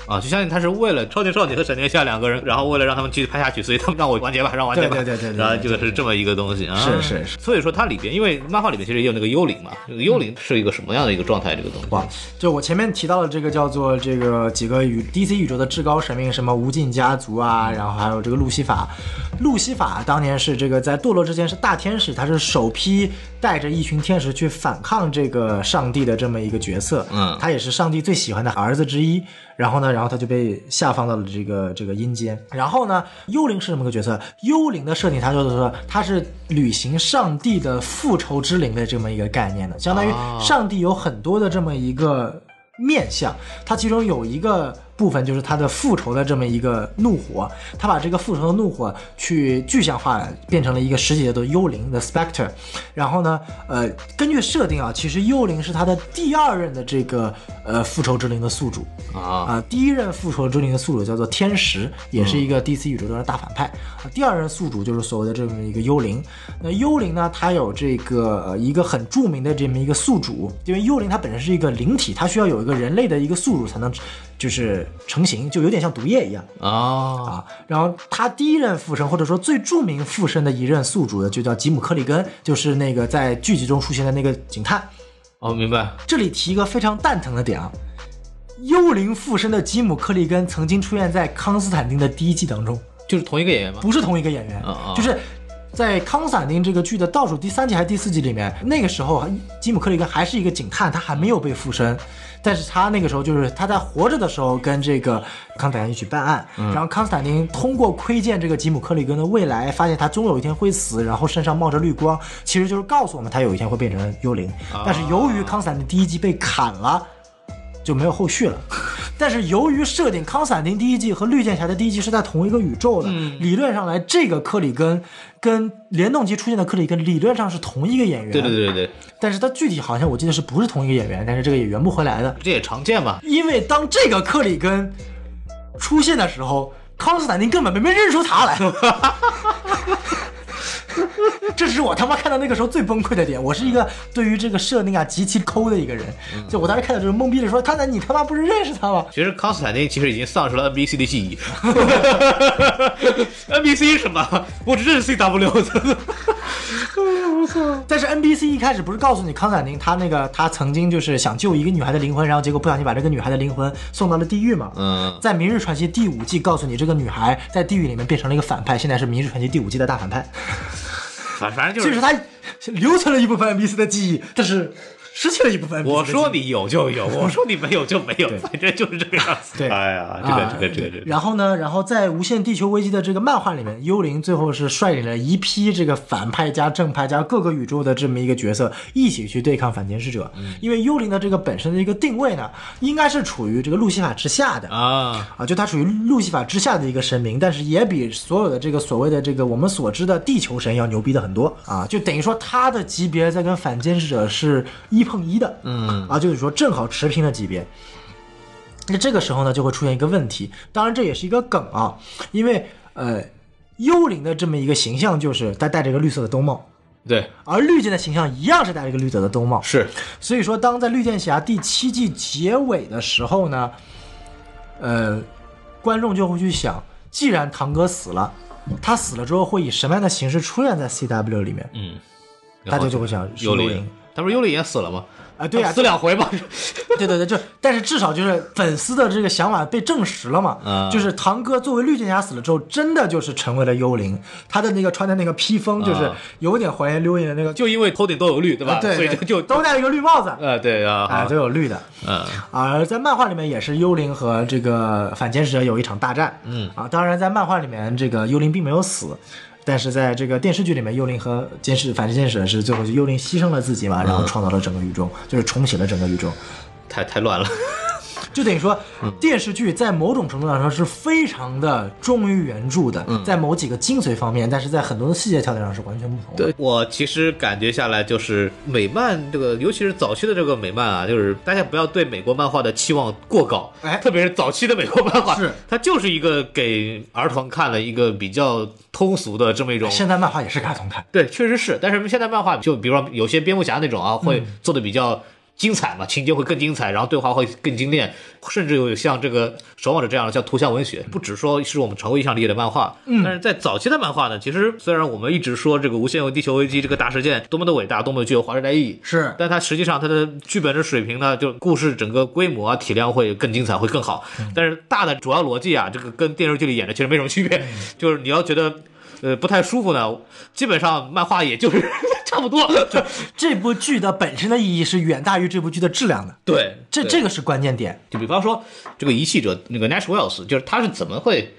啊，就相信他是为了超级少女和闪电侠两个人，然后为了让他们继续拍下去，所以他们让我完结吧，让我完结吧。对对对对对对然后这个是这么一个东西啊。是是是。所以说它里边，因为漫画里面其实也有那个幽灵嘛，这个幽灵是一个什么样的一个状态？这个东西。哇，就我前面提到的这个叫做这个几个宇 DC 宇宙的至高神明，什么无尽家族啊，然后还有这个路西法。路西法当年是这个在堕落之前是大天使，他是首批带着一群天使去反抗这个上帝的这么一个角色。嗯他也是上帝最喜欢的儿子之一。然后呢，然后他就被下放到了这个这个阴间。然后呢，幽灵是什么个角色？幽灵的设定，他就是说他是履行上帝的复仇之灵的这么一个概念的，相当于哦上帝有很多的这么一个面相，它其中有一个部分就是他的复仇的这么一个怒火，他把这个复仇的怒火去具象化，变成了一个实体的幽灵的 specter。然后呢，呃，根据设定啊，其实幽灵是他的第二任的这个呃复仇之灵的宿主。啊，啊，第一任复仇之灵的宿主叫做天使，也是一个 DC 宇宙中的大反派。啊，第二任宿主就是所谓的这么一个幽灵。那幽灵呢，它有这个呃一个很著名的这么一个宿主，因为幽灵它本身是一个灵体，它需要有一个人类的一个宿主才能就是成型，就有点像毒液一样。啊，啊，然后他第一任附身，或者说最著名附身的一任宿主的，就叫吉姆·克里根，就是那个在剧集中出现的那个警探。哦，明白。这里提一个非常蛋疼的点啊，幽灵附身的吉姆·克里根曾经出现在康斯坦丁的第一季当中，就是同一个演员吗？不是同一个演员，就是。在康斯坦丁这个剧的倒数第三季还是第四季里面，那个时候吉姆·克里根还是一个警探，他还没有被附身，但是他那个时候就是他在活着的时候跟这个康斯坦丁一起办案，然后康斯坦丁通过窥见这个吉姆·克里根的未来，发现他终有一天会死，然后身上冒着绿光，其实就是告诉我们他有一天会变成幽灵。但是由于康斯坦丁第一季被砍了。就没有后续了。但是由于设定康斯坦丁第一季和绿箭侠的第一季是在同一个宇宙的，理论上来，这个克里根跟联动机出现的克里根理论上是同一个演员。对对对对对，但是他具体好像我记得是不是同一个演员，但是这个也圆不回来的，这也常见吧。因为当这个克里根出现的时候，康斯坦丁根本没没认出他来。(laughs) (laughs) 这是我他妈看到那个时候最崩溃的点。我是一个对于这个设定啊极其抠的一个人，就我当时看到就是懵逼的说：“康斯坦，你他妈不是认识他吗？”其实康斯坦丁其实已经丧失了 NBC 的记忆。(laughs) (laughs) NBC 什么？我只认识 CW。但是 NBC 一开始不是告诉你康斯坦丁他那个他曾经就是想救一个女孩的灵魂，然后结果不小心把这个女孩的灵魂送到了地狱嘛？嗯，在《明日传奇》第五季告诉你，这个女孩在地狱里面变成了一个反派，现在是《明日传奇》第五季的大反派。反正就是就是他留存了一部分 mpc 的记忆，但是失去了一部分我。说你有就有，我说你没有就没有，反正就是这个样子。对哎呀，这个啊这个这个这个，然后呢，然后在《无限地球危机》的这个漫画里面，幽灵最后是率领了一批这个反派加正派加各个宇宙的这么一个角色，一起去对抗反监视者。嗯因为幽灵的这个本身的一个定位呢，应该是处于这个路西法之下的。啊，啊，就它处于路西法之下的一个神明，但是也比所有的这个所谓的这个我们所知的地球神要牛逼的很多啊！就等于说他的级别在跟反监视者是一碰一的，嗯，啊，就是说正好持平的级别。那这个时候呢，就会出现一个问题，当然这也是一个梗啊，因为呃，幽灵的这么一个形象就是他戴着一个绿色的兜帽，对，而绿箭的形象一样是戴着一个绿色的兜帽，是。所以说，当在《绿箭侠》第七季结尾的时候呢，呃，观众就会去想，既然堂哥死了，他死了之后会以什么样的形式出现在 CW 里面？嗯，大家就会想幽灵，他不是幽灵也死了吗？啊，对呀、死两回吧。(laughs) 对对对，就但是至少就是粉丝的这个想法被证实了嘛，嗯就是堂哥作为绿箭侠死了之后，真的就是成为了幽灵，他的那个穿的那个披风就是啊有点还原幽灵的那个，就因为头顶都有绿，对吧？啊对，对所以就就都戴了一个绿帽子，呃，对啊，都有绿的。嗯而在漫画里面也是幽灵和这个反监视者有一场大战，嗯啊，当然在漫画里面这个幽灵并没有死，但是在这个电视剧里面，幽灵和监视反监视者是最后是幽灵牺牲了自己嘛，然后创造了整个宇宙，就是重启了整个宇宙，太太乱了。就等于说电视剧在某种程度上说是非常的忠于原著的，在某几个精髓方面，但是在很多的细节条件上是完全不同的。对我其实感觉下来，就是美漫这个，尤其是早期的这个美漫啊，就是大家不要对美国漫画的期望过高，哎特别是早期的美国漫画，是它就是一个给儿童看的一个比较通俗的这么一种。现在漫画也是给儿童看，对，确实是，但是现在漫画就比如说有些蝙蝠侠那种啊，会嗯做的比较。精彩嘛，情节会更精彩，然后对话会更精炼，甚至有像这个《守望者》这样的叫图像文学，不只说是我们常规意义上理解的漫画，嗯，但是在早期的漫画呢，其实虽然我们一直说这个无限地球危机这个大事件多么的伟大，多么具有划时代意义，是但它实际上它的剧本的水平呢，就故事整个规模啊、体量会更精彩，会更好。但是大的主要逻辑啊，这个跟电视剧里演的其实没什么区别，就是你要觉得。呃，不太舒服呢。基本上漫画也就是 (laughs) 差不多。这部剧的本身的意义是远大于这部剧的质量的，对，对这这个是关键点。就比方说这个遗弃者那个 Nash Wells，就是他是怎么会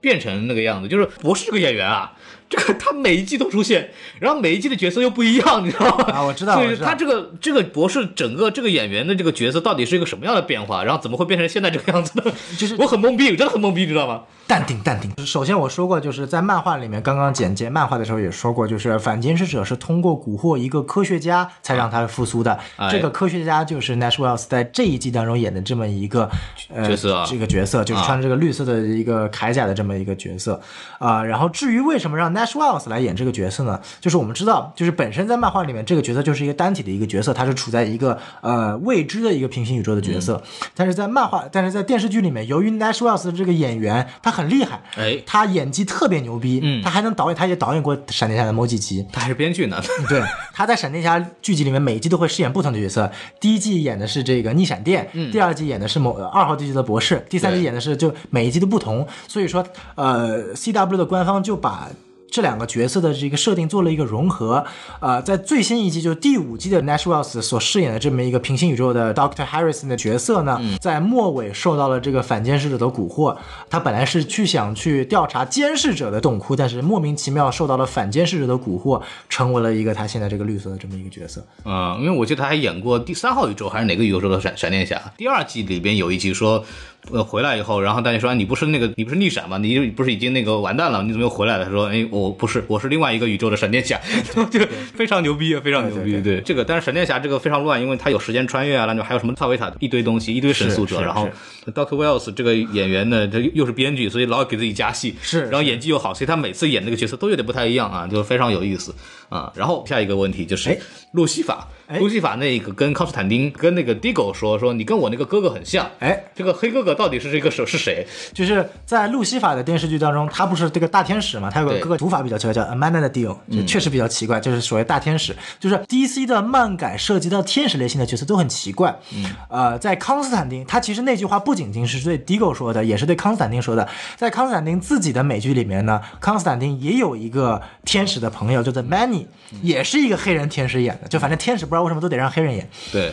变成那个样子？就是博士这个演员啊，这个他每一季都出现，然后每一季的角色又不一样，你知道吗？啊我知道所以他这个这个博士整个这个演员的这个角色到底是一个什么样的变化？然后怎么会变成现在这个样子的？就是我很懵逼，真的很懵逼，你知道吗？淡定，淡定。首先我说过，就是在漫画里面，刚刚简介漫画的时候也说过，就是反监视者是通过蛊惑一个科学家才让他复苏的。哎这个科学家就是 Nash Wells 在这一季当中演的这么一个呃角色啊这个角色就是穿着这个绿色的一个铠甲的这么一个角色啊、然后至于为什么让 Nash Wells 来演这个角色呢？就是我们知道，就是本身在漫画里面这个角色就是一个单体的一个角色，他是处在一个呃未知的一个平行宇宙的角色，但是在漫画，但是在电视剧里面，由于 Nash Wells 的这个演员他很厉害，哎他演技特别牛逼，嗯他还能导演，他也导演过闪电侠的某几集。他还是编剧呢。对，他在闪电侠剧集里面每一季都会饰演不同的角色。第一季演的是这个逆闪电，第二季演的是某呃二号地区的博士，第三季演的是就每一季都不同。所以说，呃，CW 的官方就把。这两个角色的这个设定做了一个融合，呃，在最新一季就是第五季的 Nash Wells 所饰演的这么一个平行宇宙的 Doctor Harrison 的角色呢，在末尾受到了这个反监视者的蛊惑。他本来是去想去调查监视者的洞窟，但是莫名其妙受到了反监视者的蛊惑，成为了一个他现在这个绿色的这么一个角色。嗯，因为我记得他还演过第三号宇宙还是哪个宇宙的闪闪电侠？第二季里边有一集说，呃，回来以后，然后大家说、啊你不是那个你不是逆闪吗？你不是已经那个完蛋了？你怎么又回来了？他说，哎，我不是，我是另外一个宇宙的闪电侠，(laughs) 这个非常牛逼啊，非常牛逼。对对这个，但是闪电侠这个非常乱，因为他有时间穿越啊，那就还有什么萨维塔一堆东西，一堆神速者，然后 Doctor Wells 这个演员呢，他又是编剧，所以老给自己加戏，是然后演技又好，所以他每次演那个角色都有点不太一样啊，就非常有意思啊。然后下一个问题就是哎路西法，哎路西法那个跟康斯坦丁跟那个 Digo 说说你跟我那个哥哥很像，哎，这个黑哥哥到底是这个手是谁？就是在路西法的电视剧当中，他不是这个大天使嘛？他有个哥哥读法比较奇怪，叫 Amanda 的 Deal，就确实比较奇怪，就是所谓大天使。就是 DC 的漫改涉及到天使类型的角色都很奇怪。嗯，呃，在康斯坦丁，他其实那句话不仅仅是对 Deagle 说的，也是对康斯坦丁说的。在康斯坦丁自己的美剧里面呢，康斯坦丁也有一个天使的朋友，叫做 Manny。尼也是一个黑人天使演的，就反正天使不知道为什么都得让黑人演。对，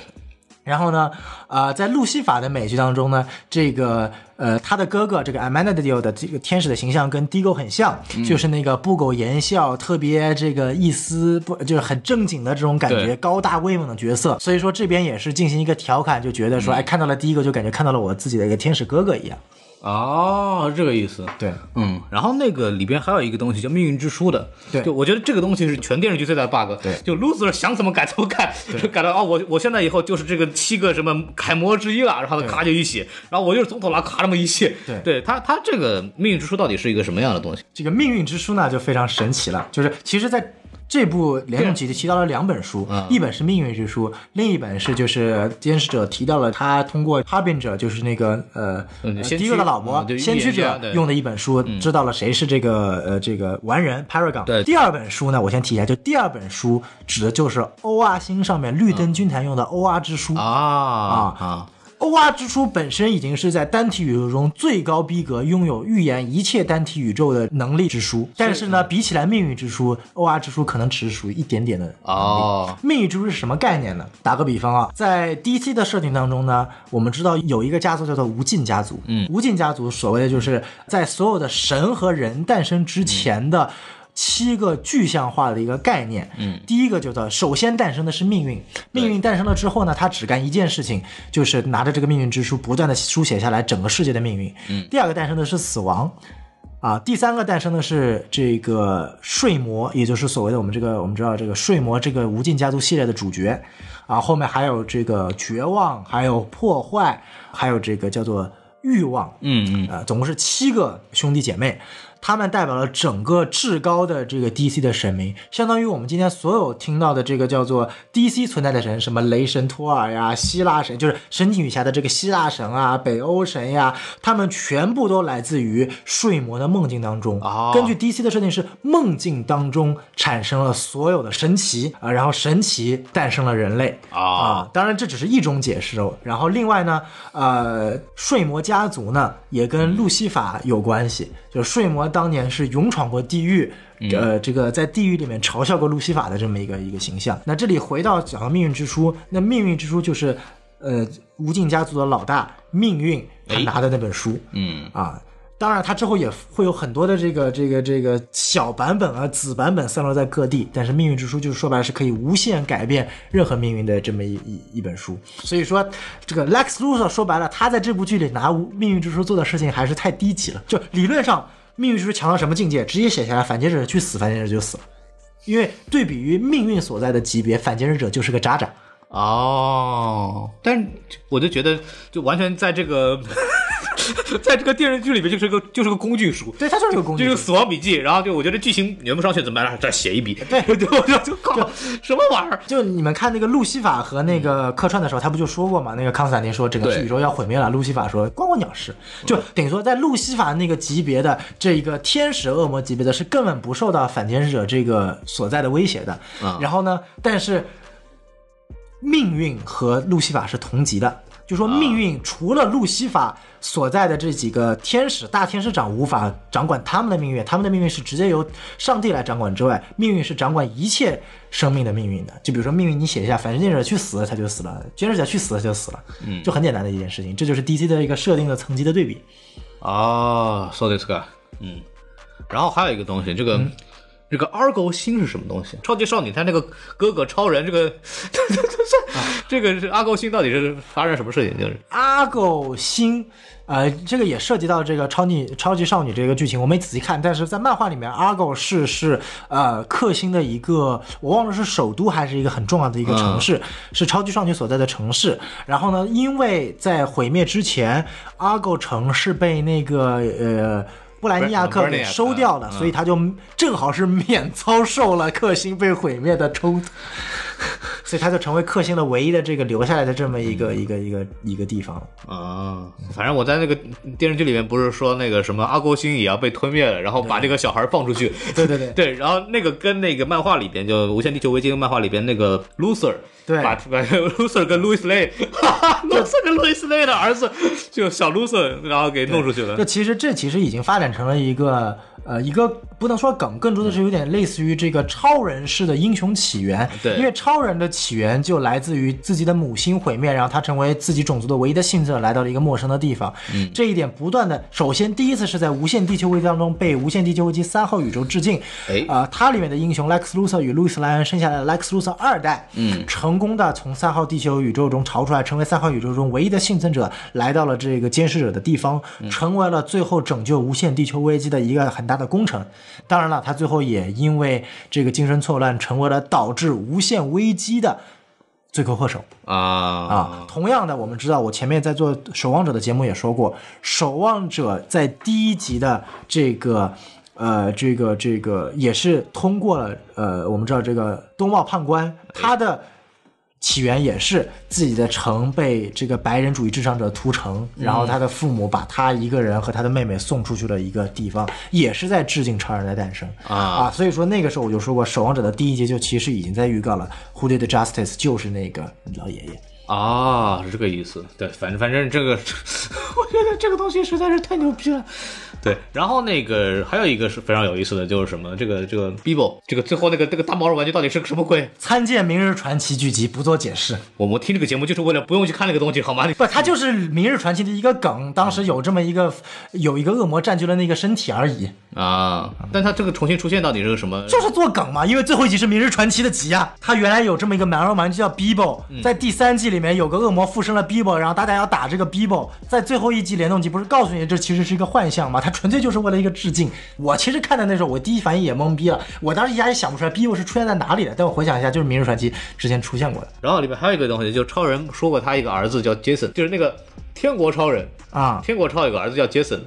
然后呢，呃，在路西法的美剧当中呢，这个呃，他的哥哥这个 Amenadiel 的这个天使的形象跟 Digo 很像，就是那个不苟言笑、特别这个一丝不就是很正经的这种感觉，高大威猛的角色。所以说这边也是进行一个调侃，就觉得说，哎，看到了第一个就感觉看到了我自己的一个天使哥哥一样。哦，这个意思。对，嗯，然后那个里边还有一个东西叫命运之书的，对。就我觉得这个东西是全电视剧最大的 bug，对。就 loser 想怎么改怎么改，就改到哦，我我现在以后就是这个七个什么楷模之一了，然后他咔就一写，然后我就是总统了，咔这么一写，对。对他他这个命运之书到底是一个什么样的东西？这个命运之书呢就非常神奇了，就是其实在。这部联动集就提到了两本书，嗯。一本是《命运之书》，另一本是就是监视者提到了他通过 Harbinger，就是那个呃第一个的老婆先驱者用的一本书，知道了谁是这个呃这个完人 Paragon。对第二本书呢，我先提一下，就第二本书指的就是 OR 星上面绿灯军团用的 OR 之书。啊啊 OR 之书本身已经是在单体宇宙中最高逼格，拥有预言一切单体宇宙的能力之书。但是呢，比起来命运之书，OR 之书可能只是属于一点点的。哦，命运之书是什么概念呢？打个比方啊，在 DC 的设定当中呢，我们知道有一个家族叫做无尽家族。嗯无尽家族所谓的就是在所有的神和人诞生之前的。七个具象化的一个概念，嗯，第一个就叫首先诞生的是命运，命运诞生了之后呢，他只干一件事情，就是拿着这个命运之书不断的书写下来整个世界的命运。嗯，第二个诞生的是死亡，啊，第三个诞生的是这个睡魔，也就是所谓的我们这个我们知道这个睡魔这个无尽家族系列的主角，啊，后面还有这个绝望，还有破坏，还有这个叫做欲望，嗯嗯。啊，总共是七个兄弟姐妹，他们代表了整个至高的这个 DC 的神明，相当于我们今天所有听到的这个叫做 DC 存在的神，什么雷神托尔呀、希腊神，就是神奇女侠的这个希腊神啊、北欧神呀，他们全部都来自于睡魔的梦境当中。哦。根据 DC 的设定是梦境当中产生了所有的神奇啊，然后神奇诞生了人类。啊啊，当然这只是一种解释哦。然后另外呢，呃，睡魔家族呢也跟路西法有关系，就是睡魔当年是勇闯过地狱。呃，这个在地狱里面嘲笑过路西法的这么一个一个形象。那这里回到讲到命运之书，那命运之书就是，呃，无尽家族的老大命运他哎拿的那本书。嗯啊。当然，它之后也会有很多的这个这个这个小版本啊、子版本散落在各地。但是《命运之书》就是说白了是可以无限改变任何命运的这么一一一本书。所以说，这个 Lex Luthor 说白了，他在这部剧里拿《命运之书》做的事情还是太低级了。就理论上，《命运之书》强到什么境界？直接写下来，反劫者去死，反劫者就死了。因为对比于命运所在的级别，反劫者者就是个渣渣。哦，但我就觉得，就完全在这个，(laughs) 在这个电视剧里面就是个就是个工具书，对，它就是个工具就书。是死亡笔记，然后就我觉得剧情圆不上去怎么办？这儿写一笔，对对，(laughs) 我就就靠什么玩意儿？就你们看那个路西法和那个客串的时候，他不就说过嘛？那个康斯坦丁说整个宇宙要毁灭了，路西法说关我鸟事。就等于说，在路西法那个级别的这一个天使恶魔级别的，是根本不受到反天使者这个所在的威胁的。嗯然后呢，但是命运和路西法是同级的。就说命运除了路西法所在的这几个天使大天使长无法掌管他们的命运，他们的命运是直接由上帝来掌管之外，命运是掌管一切生命的命运的。就比如说命运，你写一下，反正者去死他就死了，监视者去死他就死了，嗯，就很简单的一件事情。这就是 DC 的一个设定的层级的对比。哦，so this guy，嗯，然后还有一个东西，这个。这个 Argo 星是什么东西？超级少女她那个哥哥超人，这个这个是 Argo 星到底是发生什么事情？就是 Argo 星，呃，这个也涉及到这个超级超级少女这个剧情，我没仔细看，但是在漫画里面，阿狗市是呃克星的一个，我忘了是首都还是一个很重要的一个城市，是超级少女所在的城市。然后呢，因为在毁灭之前，，Argo 城是被那个呃。布莱尼亚克给收掉了，所以他就正好是免遭受了克星被毁灭的冲突，(laughs) 所以他就成为克星的唯一的这个留下来的这么一个一个一个一个地方了。啊，反正我在那个电视剧里面不是说那个什么阿勾星也要被吞灭了，然后把这个小孩放出去。(laughs) 对对对 (laughs) 对，然后那个跟那个漫画里边就《无限地球危机》漫画里边那个 Luthor，对把把 Luthor 跟 Louis Lane，Luthor 跟 Louis Lane 的儿子就小 Luthor，然后给弄出去了这。其实这其实已经发展成了一个呃一个不能说梗，更多的是有点类似于这个超人式的英雄起源。对因为超人的起源就来自于自己的母星毁灭，然后他成为自己种族的唯一的幸存者，来到了一个陌生的地方。嗯，这一点不断的，首先第一次是在《无限地球危机》当中被《无限地球危机》三号宇宙致敬。哎啊、它里面的英雄 Lex Luthor 与路易斯莱恩生下来的 Lex Luthor 二代，嗯成功的从三号地球宇宙中逃出来，成为三号宇宙中唯一的幸存者，来到了这个监视者的地方，成为了最后拯救无限地球危机的一个很大的功臣。当然了，他最后也因为这个精神错乱，成为了导致无限危机的罪魁祸首。啊啊，同样的，我们知道，我前面在做《守望者》的节目也说过，《守望者》在第一集的这个。呃，这个这个也是通过了，呃，我们知道这个东茂判官他的起源也是自己的城被这个白人主义至上者屠城，然后他的父母把他一个人和他的妹妹送出去了一个地方，也是在致敬超人的诞生啊所以说那个时候我就说过，《守望者》的第一集就其实已经在预告了，Who did justice 就是那个老爷爷。啊，是这个意思。对，反正反正这个，(laughs) 我觉得这个东西实在是太牛逼了。对，然后那个还有一个是非常有意思的，就是什么这个这个 Bibo 这个最后那个那个大毛绒玩具到底是个什么鬼？参见《明日传奇》剧集，不做解释。我们听这个节目就是为了不用去看那个东西，好吗？不，它就是《明日传奇》的一个梗，当时有这么一个有一个恶魔占据了那个身体而已，啊，但它这个重新出现到底是个什么？就是做梗嘛。因为最后一集是《明日传奇》的集啊，它原来有这么一个毛绒玩具叫 Bibo，在第三季里面有个恶魔附身了 Bibo，然后大家要打这个 Bibo，在最后一集联动集不是告诉你这其实是一个幻象吗？它纯粹就是为了一个致敬。我其实看的那时候，我第一反应也懵逼了，我当时一下也想不出来 Bibo 是出现在哪里的，但我回想一下，就是《明日传奇》之前出现过的然后里面还有一个东西，就超人说过他一个儿子叫 Jason，就是那个天国超人，啊。天国超有个儿子叫 Jason，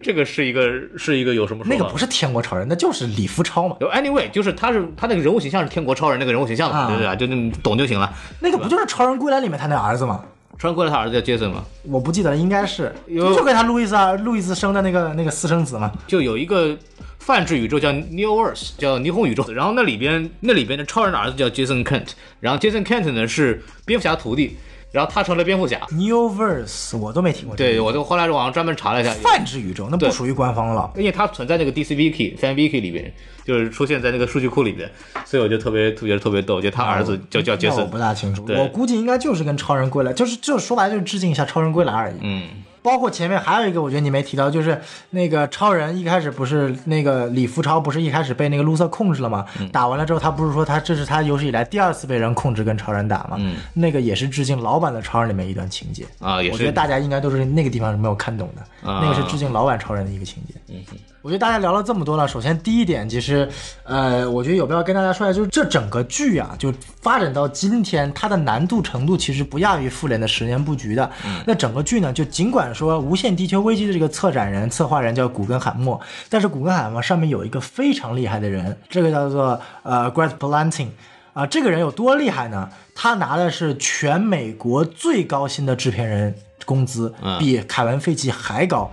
这个是一个是一个有什么说？那个不是天国超人，那就是李夫超嘛。有 anyway，就是他是他那个人物形象是天国超人那个人物形象嘛，啊对不对啊？就那懂就行了。那个不就是《超人归来》里面他那儿子吗？超人过来他儿子叫 Jason 嘛，我不记得了，应该是。有。就跟他路易斯啊，路易斯生的那个那个私生子嘛。就有一个泛指宇宙叫 New Earth，叫霓虹宇宙，然后那里边那里边的超人的儿子叫 Jason Kent，然后 Jason Kent 呢是蝙蝠侠徒弟，然后他成了蝙蝠侠。Newverse 我都没听过。对，我就后来网上专门查了一下，泛指宇宙那不属于官方了。因为它存在那个 DC Wiki、Fan Wiki 里边，就是出现在那个数据库里边，所以我就特别特别特别逗，就他儿子就叫杰森我不大清楚，我估计应该就是跟超人归来，就是就是说白了就是致敬一下超人归来而已。嗯，包括前面还有一个，我觉得你没提到，就是那个超人一开始不是那个李福超不是一开始被那个卢瑟控制了吗？嗯。打完了之后，他不是说他这是他有史以来第二次被人控制跟超人打吗？嗯。那个也是致敬老版的超人里面一段情节。啊也是。我觉得大家应该都是那个地方是没有看懂的，啊。那个是致敬老版超人的一个情节。嗯我觉得大家聊了这么多了，首先第一点，其实，呃，我觉得有必要跟大家说一下，就是这整个剧啊，就发展到今天，它的难度程度其实不亚于复联的十年布局的。那整个剧呢，就尽管说《无限地球危机》的这个策展人、策划人叫古根海默，但是古根海默上面有一个非常厉害的人，这个叫做呃 Grant Palantin。啊，这个人有多厉害呢？他拿的是全美国最高薪的制片人工资，嗯比凯文·费奇还高。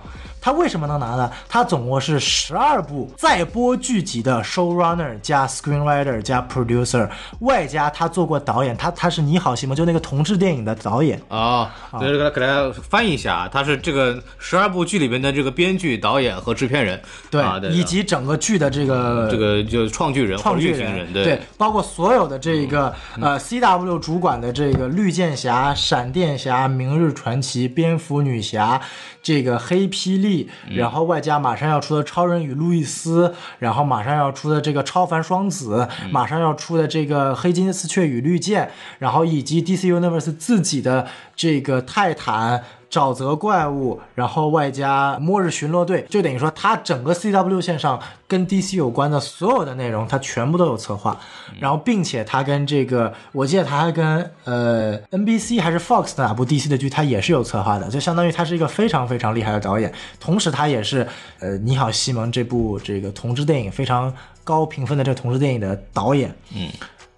他为什么能拿呢？他总共是十二部在播剧集的 showrunner 加 screenwriter 加 producer，外加他做过导演，他他是《你好，西蒙》就那个同志电影的导演。哦，给大家给大家翻译一下啊，他是这个十二部剧里边的这个编剧、导演和制片人，对，啊、对以及整个剧的这个这个就创剧人创剧人，对对，包括所有的这个、呃 CW 主管的这个绿箭侠、闪电侠、明日传奇、蝙蝠女侠，这个黑霹雳，然后外加马上要出的超人与路易斯，然后马上要出的这个超凡双子，马上要出的这个黑金丝雀与绿箭，然后以及 DC Universe 自己的这个泰坦。沼泽怪物，然后外加末日巡逻队，就等于说它整个 CW 线上跟 DC 有关的所有的内容，它全部都有策划。然后，并且它跟这个，我记得它还跟呃 NBC 还是 Fox 的哪部 DC 的剧，它也是有策划的，就相当于他是一个非常非常厉害的导演。同时，他也是呃《你好，西蒙》这部这个同志电影非常高评分的这个同志电影的导演。嗯。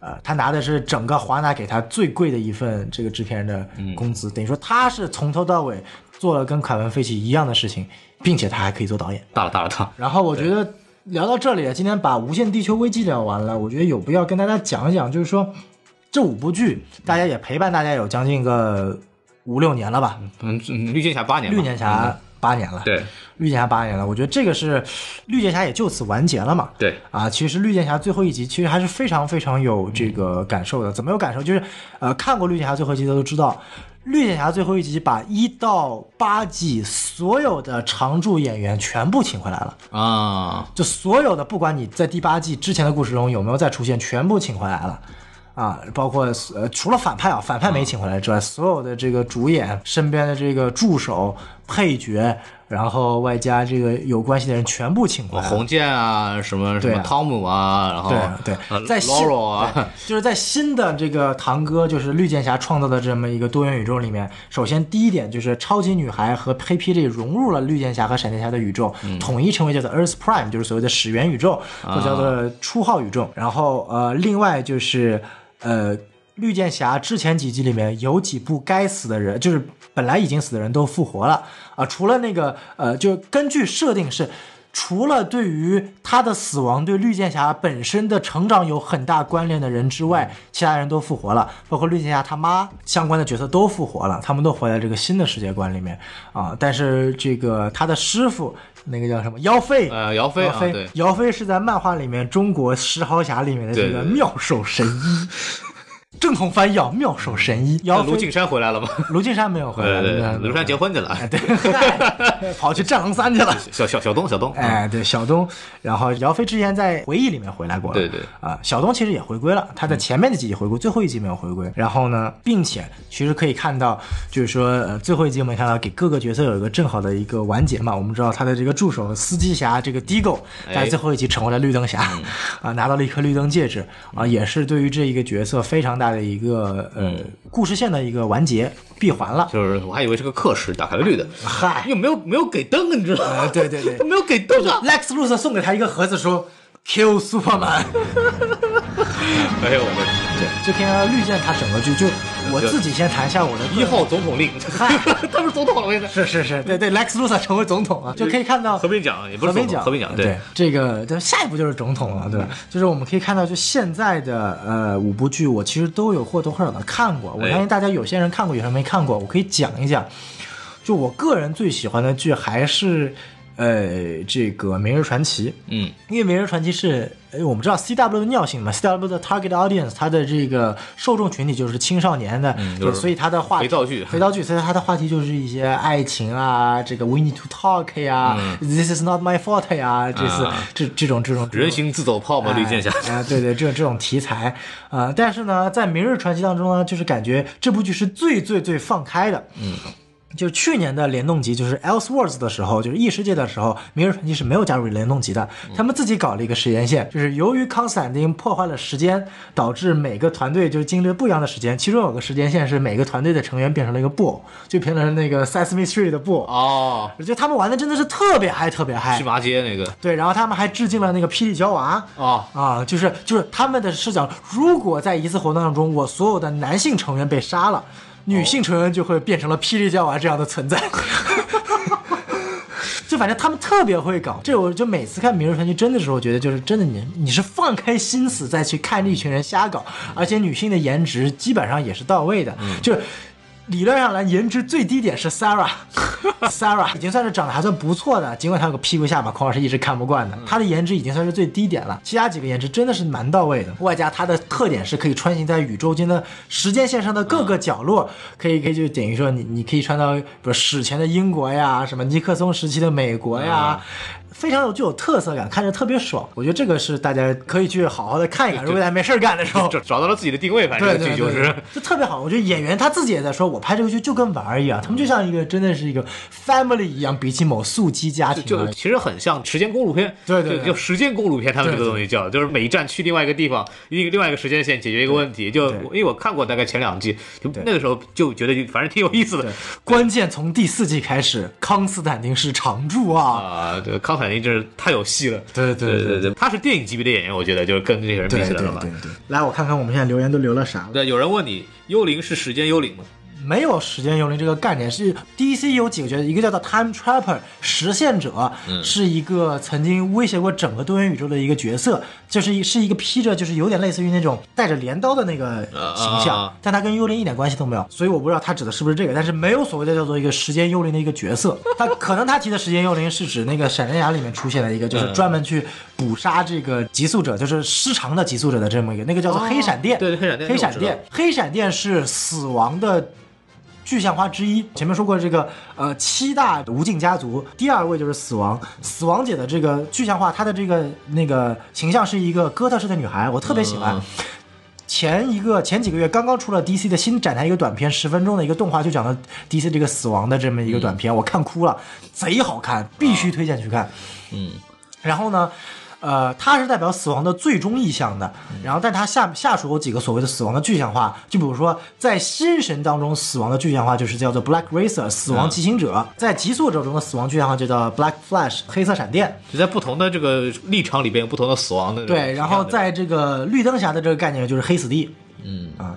呃，他拿的是整个华纳给他最贵的一份这个制片人的工资，等于说他是从头到尾做了跟凯文·费奇一样的事情，并且他还可以做导演。大了大了大了，然后我觉得聊到这里，今天把《无限地球危机》聊完了，我觉得有必要跟大家讲一讲，就是说这五部剧，大家也陪伴大家有将近个五六年了吧？嗯，嗯绿箭侠八年吧，绿箭侠八年了。对，绿箭侠八年了，我觉得这个是绿箭侠也就此完结了嘛。对啊，其实绿箭侠最后一集其实还是非常非常有这个感受的。怎么有感受？就是呃，看过绿箭侠最后一集的都知道，绿箭侠最后一集把一到八季所有的常驻演员全部请回来了。啊，就所有的，不管你在第八季之前的故事中有没有再出现，全部请回来了。啊，包括呃，除了反派啊，反派没请回来之外，所有的这个主演身边的这个助手、配角，然后外加这个有关系的人全部请过来。红箭啊，什么什么汤姆啊，然后对呃对，在新就是在新的这个堂哥就是绿箭侠创造的这么一个多元宇宙里面，首先第一点就是超级女孩和黑霹雳融入了绿箭侠和闪电侠的宇宙，嗯统一成为叫做 Earth Prime，就是所谓的始源宇宙，啊或叫做初号宇宙。然后呃，另外就是呃。绿箭侠之前几集里面有几部该死的人，就是本来已经死的人都复活了啊、除了那个呃，就根据设定是，除了对于他的死亡对绿箭侠本身的成长有很大关联的人之外，其他人都复活了，包括绿箭侠他妈相关的角色都复活了，他们都活在这个新的世界观里面啊。但是这个他的师傅那个叫什么姚飞，呃，姚飞姚飞啊，对，，姚飞是在漫画里面中国十豪侠里面的这个妙手神医。正统翻译啊，妙手神医。姚飞。卢靖山回来了吗？(laughs) 卢靖山没有回来，卢靖姗没有卢靖姗结婚去了，哎对，嗨 (laughs) 跑去战狼三去了。小小小东小东，哎，对，小东，然后姚飞之前在回忆里面回来过了，对对。啊，小东其实也回归了，他在前面的几集回归，最后一集没有回归。然后呢，并且其实可以看到，就是说，呃，最后一集我们看到给各个角色有一个正好的一个完结嘛。我们知道他的这个助手司机侠这个 Digo 哎。在最后一集成为了绿灯侠，(laughs) 啊，拿到了一颗绿灯戒指，啊，也是对于这一个角色非常大的一个呃故事线的一个完结闭环了。就是我还以为是个课时，打开了绿的，嗨又没有没有给灯，你知道吗？呃对对对没有给灯啊！Lex Luthor 送给他一个盒子说，Kill Superman。(laughs) 哎呦我的对，就可以看到绿箭他整个剧，就我自己先谈一下我的一号总统令，(laughs) 嗨 (laughs) 他是总统了，我现在是是是，对对，Lex Luthor 成为总统了，就可以看到和平奖也不是和平奖，和平奖对这个，对下一步就是总统了，对吧？就是我们可以看到，就现在的呃五部剧，我其实都有或多或少的看过，我哎相信大家有些人看过，有些人没看过，我可以讲一讲。就我个人最喜欢的剧还是呃这个《明日传奇》，嗯，因为《明日传奇》是，呃，我们知道 C W 的尿性嘛，C W 的 target audience，它的这个受众群体就是青少年的，嗯就是对所以它的话题肥皂剧。肥皂剧，所以它的话题就是一些爱情啊，(laughs) 这个 we need to talk 呀、t h i s is not my fault 呀，这次、这这种这种人形自走炮嘛，绿箭侠，哎、哎对对，这种这种题材。啊、呃但是呢，在《明日传奇》当中呢，就是感觉这部剧是最最最放开的，嗯。就是去年的联动集，就是 Elseworlds 的时候，就是异世界的时候，《明日传奇》是没有加入联动集的。他们自己搞了一个时间线，就是由于康斯坦丁破坏了时间，导致每个团队就经历了不一样的时间。其中有个时间线是每个团队的成员变成了一个布偶，就变成了那个 Sesame Street 的布偶。哦，我觉得他们玩的真的是特别嗨，特别嗨去。麻街那个，对，然后他们还致敬了那个霹雳娇娃。哦，啊，就是就是他们的视角，如果在一次活动当中，我所有的男性成员被杀了，女性成员就会变成了霹雳娇娃这样的存在。(laughs) 就反正他们特别会搞，这我就每次看《明日传奇》真的时候，觉得就是真的你你是放开心思再去看这一群人瞎搞，而且女性的颜值基本上也是到位的，就是。理论上来，颜值最低点是 Sarah，Sarah (laughs) 已经算是长得还算不错的，尽管她有个屁股下巴，孔老师一直看不惯的，她的颜值已经算是最低点了。其他几个颜值真的是蛮到位的，外加她的特点是可以穿行在宇宙间的时间线上的各个角落，可以可以就等于说你你可以穿到比如史前的英国呀，什么尼克松时期的美国呀。非常有具有特色感，看着特别爽。我觉得这个是大家可以去好好的看一看。如果大家没事儿干的时候，找找到了自己的定位，反正这个剧就是就特别好。我觉得演员他自己也在说，我拍这个剧就跟玩儿一样，他们就像一个真的是一个 family 一样，比起某素鸡家庭。就其实很像时间公路片，对对对就就时间公路片，他们这个东西叫，就是每一站去另外一个地方，一个另外一个时间线解决一个问题。就因为我看过大概前两季，就那个时候就觉得就反正挺有意思的关键从第四季开始，康斯坦丁是常驻啊。啊。对，康坦丁真是太有戏了。对对对对对，他是电影级别的演员，我觉得就是跟这些人比起来了吧对对。对，来我看看我们现在留言都留了啥。对，有人问你，幽灵是时间幽灵吗？没有时间幽灵这个概念，是 DC 有几个角色，一个叫做 Time Trapper 实现者，是一个曾经威胁过整个多元宇宙的一个角色，就是一是一个披着就是有点类似于那种带着镰刀的那个形象，啊但他跟幽灵一点关系都没有，所以我不知道他指的是不是这个，但是没有所谓的叫做一个时间幽灵的一个角色，他可能他提的时间幽灵是指那个闪电侠里面出现的一个，就是专门去捕杀这个极速者，就是失常的极速者的这么一个，那个叫做黑闪电，对对黑闪电黑闪电，黑闪电是死亡的。具象化之一，前面说过这个呃七大无尽家族，第二位就是死亡，死亡姐的这个具象化，她的这个那个形象是一个哥特式的女孩，我特别喜欢。嗯前一个前几个月刚刚出了 DC 的新展台一个短片，十分钟的一个动画，就讲了 DC 这个死亡的这么一个短片，我看哭了，贼好看，必须推荐去看。嗯，然后呢，呃，它是代表死亡的最终意向的。然后，但它下下属有几个所谓的死亡的具象化，就比如说在新神当中，死亡的具象化就是叫做 Black Racer 死亡骑行者；在极速者中的死亡具象化就叫 Black Flash 黑色闪电。就在不同的这个立场里边有不同的死亡的对，然后在这个绿灯侠的这个概念就是黑死地。嗯啊，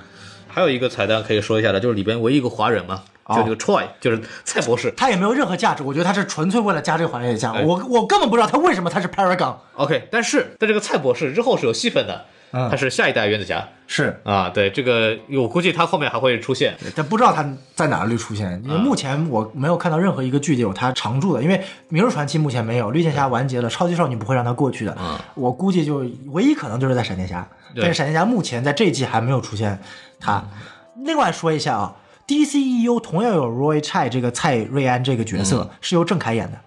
还有一个彩蛋可以说一下的，就是里边唯一一个华人嘛，哦就这个 Troy，就是蔡博士。他也没有任何价值，我觉得他是纯粹为了加这个环节加。我我根本不知道他为什么他是 Paragon。OK，但是在这个蔡博士之后是有戏份的，嗯他是下一代原子侠是，啊。对，这个我估计他后面还会出现。但不知道他在哪里出现，因为目前我没有看到任何一个剧里有他常驻的，因为《明日传奇》目前没有，绿箭侠完结了，超级少女不会让他过去的。我估计就唯一可能就是在闪电侠，对但是闪电侠目前在这一季还没有出现它。另外说一下啊，DCEU 同样有 Roy Chai 这个蔡瑞安这个角色、是由郑恺演的。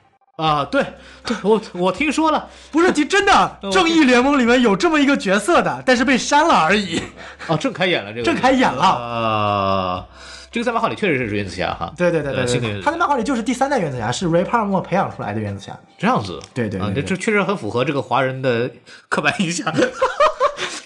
啊，对，对我我听说了，(laughs) 不是，真的，(laughs) 正义联盟里面有这么一个角色的，但是被删了而已。哦，郑恺演了这个，郑恺演了啊，这个在漫画里确实是原子侠哈，对对对对他在漫画里就是第三代原子侠，是 Ray Park 培养出来的原子侠。这样子，啊，对对对对这这确实很符合这个华人的刻板印象。(laughs)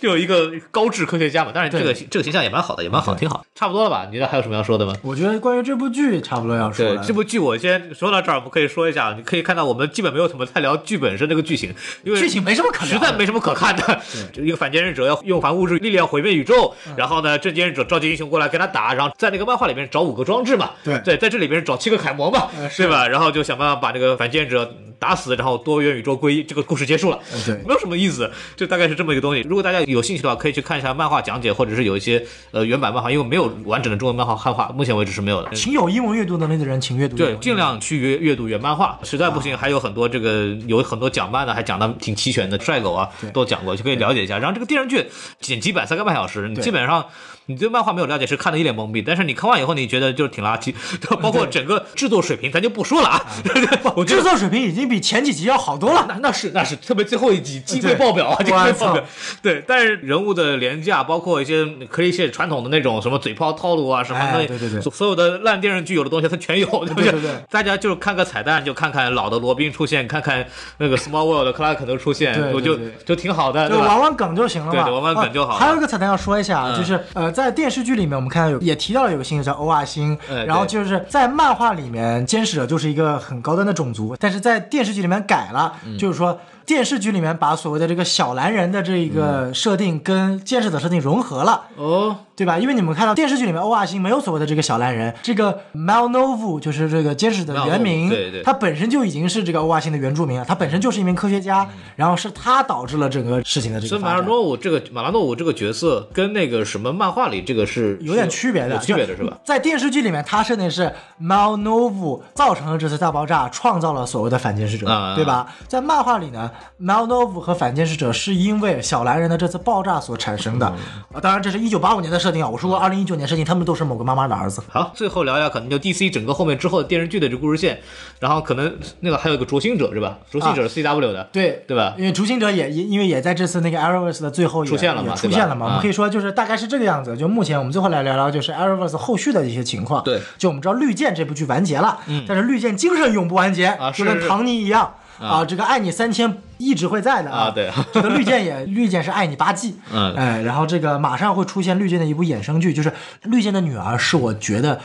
就有一个高智科学家嘛，当然这个这个形象也蛮好的，也蛮好，挺好，差不多了吧？你觉得还有什么要说的吗？我觉得关于这部剧差不多要说了。对这部剧，我先说到这儿，我们可以说一下，你可以看到我们基本没有怎么太聊剧本身这个剧情，因为剧情没什么可实在没什么可看的。就一个反间忍者要用反物质力量毁灭宇宙，嗯然后呢，正间忍者召集英雄过来跟他打，然后在那个漫画里面找五个装置嘛，对对，在这里边找七个楷模嘛，对吧？然后就想办法把这个反间忍者打死，然后多元宇宙归一，这个故事结束了。嗯对没有什么意思，就大概是这么一个东西。如果大家有兴趣的话，可以去看一下漫画讲解，或者是有一些呃原版漫画，因为没有完整的中文漫画汉化，目前为止是没有的。请有英文阅读能力的人，请阅读。对，尽。量去阅阅读原漫画，实在不行还有很多这个有很多讲漫的，还讲的挺齐全的，帅狗啊都讲过，就可以了解一下。然后这个电视剧剪辑版三个半小时，你基本上你对漫画没有了解，是看的一脸懵逼。但是你看完以后，你觉得就是挺垃圾，包括整个制作水平，咱就不说了啊。(laughs) 我制作水平已经比前几集要好多了。那那是那是，特别最后一集机会爆表啊，机会爆表。对，但是人物的廉价，包括一些可以一些传统的那种什么嘴炮套路啊什么的，哎对对对所所有的烂电视剧有的东西它全有，对不对大家就看个彩蛋，就看看老的罗宾出现，看看那个 Small World 的克拉克都出现，我就就挺好的？就玩玩梗就行了嘛，玩玩梗就好还有一个彩蛋要说一下，啊就是呃，在电视剧里面我们看到有也提到了有个星球叫欧亚星，哎然后就是在漫画里面监视者就是一个很高端的种族，但是在电视剧里面改了，嗯。就是说电视剧里面把所谓的这个小蓝人的这个设定跟监视者设定融合了。哦，对吧？因为你们看到电视剧里面欧亚星没有所谓的这个小蓝人，这个 Malnovu 就是这个监视的原名，对对他本身就已经是这个欧亚星的原住民了，他本身就是一名科学家，然后是他导致了整个事情的这个所以马拉。诺武这个马拉诺武这个角色跟那个什么漫画里这个是有点区别的，有区别的是吧？？在电视剧里面，他设定是 Malnovu 造成了这次大爆炸，创造了所谓的反监视者，啊对吧？在漫画里呢，Malnovu 和反监视者是因为小蓝人的这次爆炸所产生的。嗯啊当然，这是一九八五年的设定啊，我说过二零一九年设定，他们都是某个妈妈的儿子。好，最后聊一下可能就 DC 整个后面之后的电视剧的这故事线，然后可能那个还有一个灼心者是吧？灼心者是 CW 的，对对吧？因为逐星者也也因为也在这次那个 Arrowverse 的最后也出现了嘛也出现了嘛。我们啊可以说就是大概是这个样子。就目前我们最后来聊聊就是 Arrowverse 后续的一些情况。对，就我们知道绿箭这部剧完结了，但是绿箭精神永不完结啊就跟唐尼一样啊，这个爱你三千一直会在的啊对 (laughs) 这个绿箭也绿箭是爱你八季，嗯哎，然后这个马上会出现绿箭的一部衍生剧，就是绿箭的女儿是我觉得。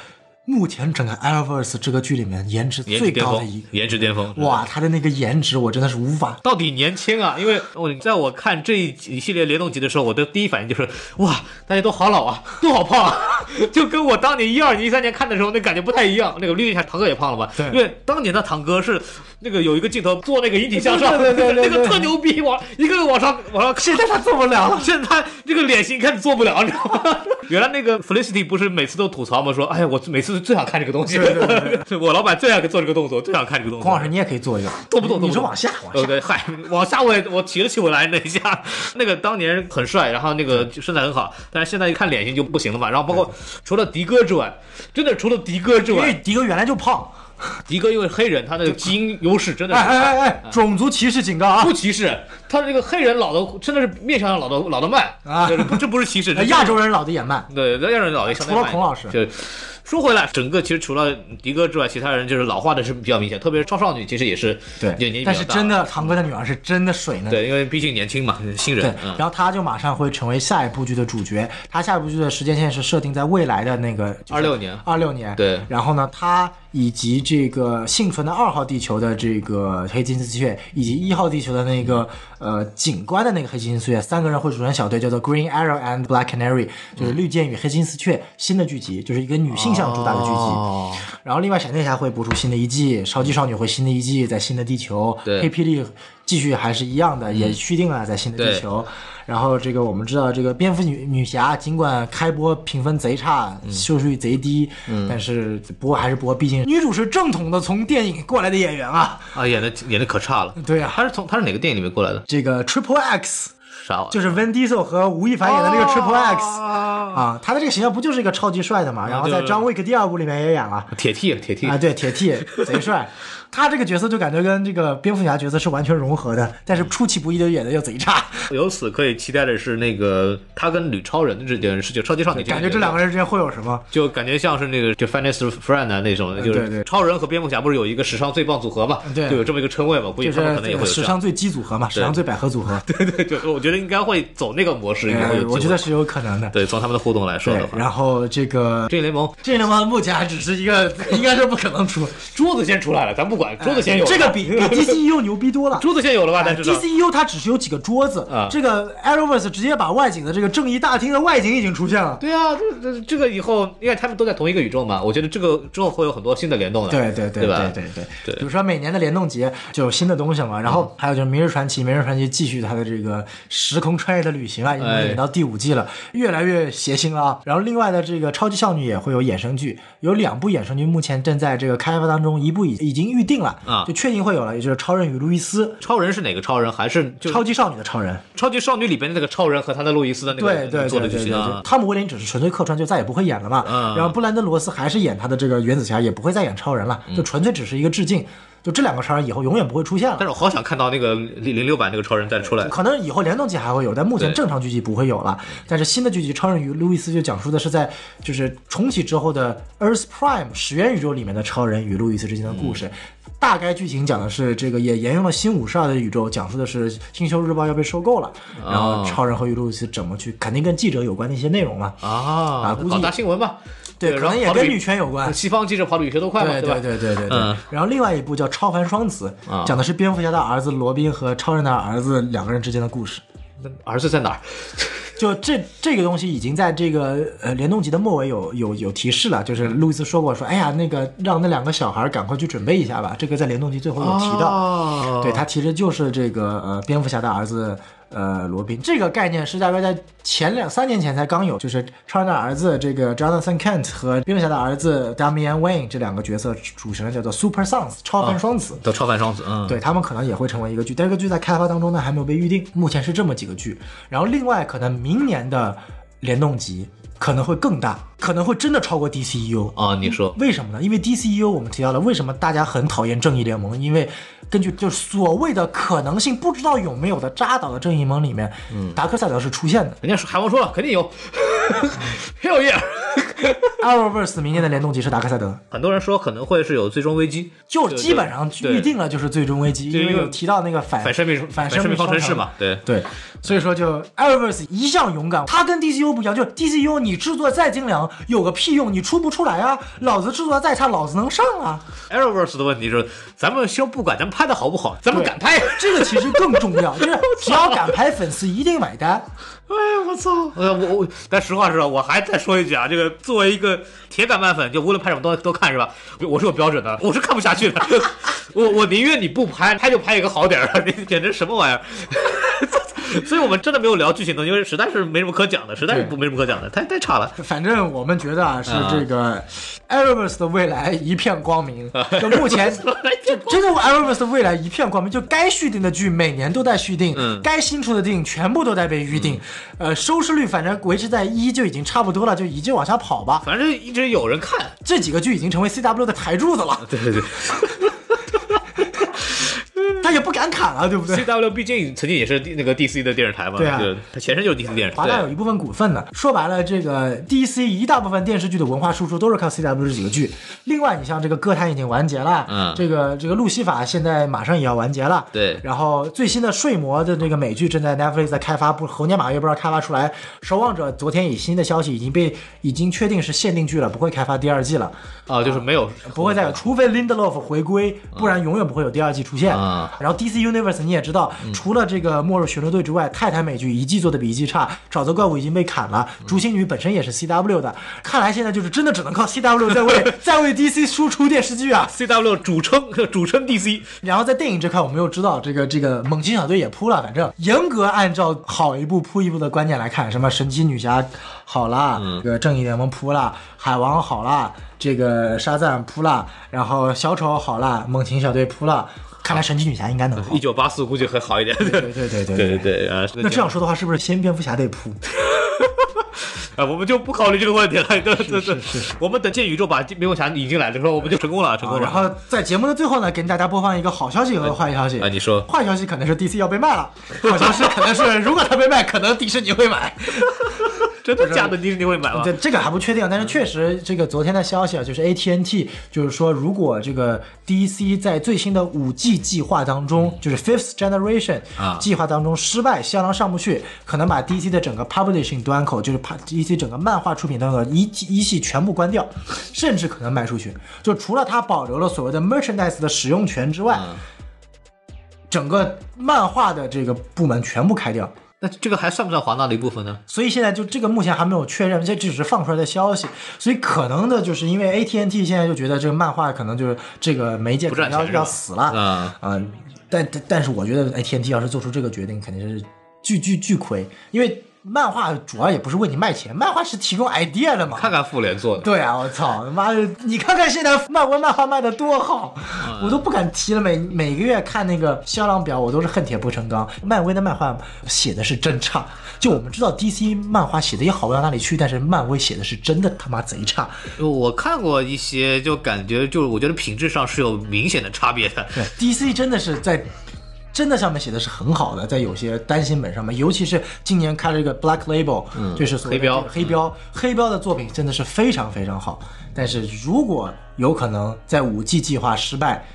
目前整个 Arrowverse 这个剧里面颜值最高的一个，，颜值巅峰，哇，他的那个颜值我真的是无法。到底年轻啊！因为我在我看这一一系列联动集的时候，我的第一反应就是哇，大家都好老啊，都好胖啊，(laughs) 就跟我当年一二年、一三年看的时候那感觉不太一样。那个绿一下堂哥也胖了吧？对因为当年的堂哥是那个有一个镜头做那个引体向上，对对对对对那个特牛逼，往一个个往上往上现在他做不了了。(laughs) 现在他这个脸型开始做不了，你知道吗？(laughs) 原来那个 Felicity 不是每次都吐槽吗？说，哎呀，我每次最想看这个东西，对对对 (laughs) 我老板最爱做这个动作，最想看这个动作。孔老师，你也可以做一个，动不动，你做不动是往下，往下。嗨，往下我也我提了起我来那一下，那个当年很帅，然后那个身材很好，但是现在一看脸型就不行了嘛。然后包括除了迪哥之外，真的除了迪哥之外因为，迪哥原来就胖。(laughs) 迪哥因为黑人，他的基因优势真的哎是。哎哎哎，种族歧视警告啊！不歧视，他这个黑人老的真的是面相上老的老的慢啊这不是歧视，(laughs) 这亚洲人老的也慢。对，亚洲人老的相对除了慢孔老师就说回来，整个其实除了迪哥之外，其他人就是老化的是比较明显，特别是超少女，其实也是对但是真的，堂哥的女儿是真的水呢。对，因为毕竟年轻嘛，新对人，嗯，然后他就马上会成为下一部剧的主角。他下一部剧的时间线是设定在未来的那个26年二六年。对然后呢，他以及这个幸存的二号地球的这个黑金丝雀，以及一号地球的那个呃警官的那个黑金丝雀，三个人会组成小队，叫做 Green Arrow and Black Canary，就是绿箭与黑金丝雀新的剧集，就是一个女性向主打的剧集。哦然后另外闪电侠会播出新的一季，超级少女会新的一季在新的地球，对黑霹雳继续还是一样的，也续订了在新的地球。然后这个我们知道，这个蝙蝠女女侠尽管开播评分贼差，收视率贼低，但是播还是播，毕竟女主是正统的从电影过来的演员啊。啊，演的演的可差了。对啊，她是从她是哪个电影里面过来的？这个 Triple X？就是 Vin Diesel 和吴亦凡演的那个 Triple X 啊，啊，他的这个形象不就是一个超级帅的嘛？然后在对《张 Wick》第二部里面也演了。铁 T 铁 T 啊，对，铁 T 贼帅，他这个角色就感觉跟这个蝙蝠侠角色是完全融合的，但是出其不意的演的又贼差，由此可以期待的是，那个他跟女超人的这件事情，超级少女感觉这两个人之间会有什么？就感觉像是那个就 Finest Friend 啊那种的，就对对是超人和蝙蝠侠不是有一个史上最棒组合嘛？对就有这么一个称谓嘛，估计他们可能也会有。史上最基组合嘛，史上最百合组合，对对对，我觉得应该会走那个模式，应该会我觉得是有可能的。对，从他们的互动来说对的，话，然后这个正义联盟正义联盟目前还只是一个，应该是不可能出。桌子先出来了，咱不管，桌子先有了。这个比比 DCEU 牛逼多了。桌子先有了吧？但是 DCEU 它只是有几个桌子啊，这个 Arrowverse 直接把外景的这个正义大厅的外景已经出现了。对啊，这这这个以后，因为他们都在同一个宇宙嘛，我觉得这个之后会有很多新的联动的。对对对对吧对对比如说每年的联动节就有新的东西嘛，然后还有就是《明日传奇》，《明日传奇》继续它的这个时空穿越的旅行啊，已经哎演到第五季了，越来越邪心了啊。然后另外的这个超级少女也会有衍生剧，有两部衍生剧目前正在这个开发当中，一部已已经预定了啊就确定会有了，也就是《超人与路易斯》。超人是哪个超人？还是就超级少女的超人，超级少女里边的那个超人和他的路易斯的那个对对做对？汤姆威廉只是纯粹客串，就再也不会演了嘛。嗯然后布兰登罗斯还是演他的这个原子侠，也不会再演超人了，就纯粹只是一个致敬。就这两个超人以后永远不会出现了。但是我好想看到那个零零六版那个超人再出来。可能以后联动剧还会有，但目前正常剧集不会有了。但是新的剧集《超人与路易斯》就讲述的是在就是重启之后的 Earth Prime 始源宇宙里面的超人与路易斯之间的故事。大概剧情讲的是这个也沿用了新五十二的宇宙，讲述的是星球日报要被收购了，然后超人和与路易斯怎么去，肯定跟记者有关的一些内容嘛。啊估计搞大新闻吧。对，可能也跟女权有关。西方记者跑的比谁都快嘛，对吧？对对对对对。嗯然后另外一部叫《超凡双子》，啊讲的是蝙蝠侠的儿子罗宾和超人的儿子两个人之间的故事。那儿子在哪儿？就这这个东西已经在这个呃联动集的末尾有有有提示了，就是路易斯说过说，哎呀，那个让那两个小孩赶快去准备一下吧，这个在联动集最后有提到，哦。对他其实就是这个呃蝙蝠侠的儿子呃罗宾，这个概念是大概在前两三年前才刚有，就是超人的儿子这个 Jonathan Kent 和蝙蝠侠的儿子 Damian Wayne 这两个角色组成的叫做 Super Sons 超凡双子。对超凡双子，嗯，对他们可能也会成为一个剧，但这个剧在开发当中呢还没有被预定，目前是这么几个剧。然后另外可能明年的联动集可能会更大，可能会真的超过 DCEU。啊，你说为什么呢？因为 DCEU 我们提到了，为什么大家很讨厌正义联盟？因为根据就是所谓的可能性不知道有没有的扎导的正义联盟里面，达克赛德是出现的。人家说海王说了，肯定有，(laughs) Hell yeah！Arrowverse 明年的联动集是达克赛德，很多人说可能会是有最终危机，就基本上预定了就是最终危机，因为有提到那个反反生命反生命方程式嘛，对。对，所以说就 Arrowverse 一向勇敢，它跟 DCU 不一样，就是 DCU 你制作再精良，有个屁用，你出不出来啊？老子制作再差，老子能上啊！Arrowverse 的问题是，咱们先不管咱们拍的好不好，咱们敢拍。这个其实更重要，(laughs) 就是只要敢拍，粉丝一定买单。哎呀，我操！呃，我我，但实话实说，我还再说一句啊，这个作为一个铁杆漫粉，就无论拍什么都都看是吧？我是有标准的，我是看不下去的。(laughs) 我我宁愿你不拍，拍就拍一个好点儿的，你 (laughs) 简直什么玩意儿！(laughs) 所以我们真的没有聊剧情的，因为实在是没什么可讲的，(laughs) 实在是不没什么可讲的，太太差了。反正我们觉得啊，是这个 Arrowverse 的未来一片光明。(laughs) 就目前，就真的 Arrowverse 的未来一片光明。就该续订的剧每年都在续订，嗯该新出的电影全部都在被预定。呃，收视率反正维持在一就已经差不多了，就一直往下跑吧。反正一直有人看，这几个剧已经成为 CW 的台柱子了，对对对他也不敢砍了，对不对？，CW 毕竟曾经也是那个 DC 的电视台嘛，对啊它前身就是 DC 电视台。华纳有一部分股份呢。说白了，这个 DC 一大部分电视剧的文化输出都是靠 CW 这几个剧。另外，你像这个歌坛已经完结了，嗯这个这个路西法现在马上也要完结了，对然后最新的睡魔的这个美剧正在 Netflix 在开发，不猴年马月不知道开发出来。守望者昨天以新的消息已经被已经确定是限定剧了，不会开发第二季了，啊，就是没有不会再有，除非 Lindelof 回归，不然永远不会有第二季出现。啊然后 DC Universe 你也知道，除了这个末日巡逻队之外，泰坦美剧一季做的比一季差，沼泽怪物已经被砍了，竹星女本身也是 CW 的，看来现在就是真的只能靠 CW 在为 (laughs) 在为 DC 输出电视剧啊。CW 主称主称 DC，(laughs) 然后在电影这块，我们又知道这个这个猛禽小队也扑了，反正严格按照好一部扑一部的观点来看，什么神奇女侠好啦，这个正义联盟扑啦，海王好啦，这个沙赞扑啦，然后小丑好啦，猛禽小队扑了，看来神奇女侠应该能好，一九八四估计会好一点。对对对对对对对啊！那这样说的话，是不是先蝙蝠侠得扑？(laughs) 啊，我们就不考虑这个问题了。(laughs) 对对对，我们等建宇宙把蝙蝠侠引进来的时候，我们就成功了，成功了。然后在节目的最后呢，给大家播放一个好消息和坏消息。啊，你说？坏消息可能是 DC 要被卖了。好消息可能是，如果他被卖，可能迪士尼会买。真的假的？迪士尼会买吗？这这个还不确定，但是确实这个昨天的消息啊，就是 AT&T 就是说，如果这个 DC 在最新的五 G 计划当中，就是 Fifth Generation 啊计划当中失败，销量上不去，可能把 DC 的整个 Publishing 端口，就是 pa- DC 整个漫画出品端口一一系全部关掉，甚至可能卖出去。就除了它保留了所谓的 Merchandise 的使用权之外，整个漫画的这个部门全部开掉。那这个还算不算华纳的一部分呢？所以现在就这个目前还没有确认，这只是放出来的消息。所以可能的就是因为 AT&T 现在就觉得这个漫画可能就是这个媒介可能要要死了啊啊、但但但是我觉得 AT&T 要是做出这个决定，肯定是巨巨巨亏，因为漫画主要也不是为你卖钱，漫画是提供 idea 的嘛。看看复联做的，对啊，我操，他妈的！你看看现在漫威漫画卖的多好，嗯我都不敢提了。每每个月看那个销量表，我都是恨铁不成钢。漫威的漫画写的是真差，就我们知道 DC 漫画写的也好不到哪里去，但是漫威写的是真的他妈贼差。我看过一些，就感觉就是我觉得品质上是有明显的差别的。对，DC 真的是在真的上面写的是很好的，在有些单行本上面，尤其是今年开了一个 Black Label，嗯，就是黑标黑标，黑标的作品真的是非常非常好。但是如果有可能在五 G 计划失败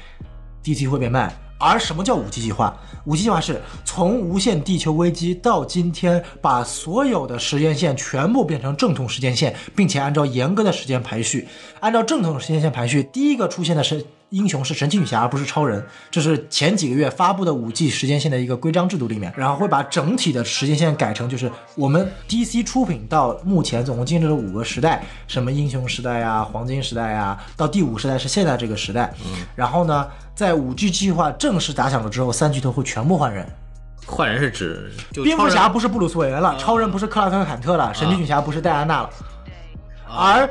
，DC 会被卖。而什么叫五 G 计划？五 G 计划是从无限地球危机到今天，把所有的时间线全部变成正统时间线，并且按照严格的时间排序。按照正统时间线排序，第一个出现的是英雄是神奇女侠，而不是超人。这是前几个月发布的五 G 时间线的一个规章制度里面，然后会把整体的时间线改成就是我们 DC 出品到目前总共经历了五个时代，什么英雄时代呀、黄金时代呀，到第五时代是现在这个时代。嗯，然后呢，在五 G 计划正式打响了之后，三巨头会全部换人。换人是指就蝙蝠侠不是布鲁斯韦恩了，超人不是克拉克坎特了，神奇女侠不是戴安娜了，而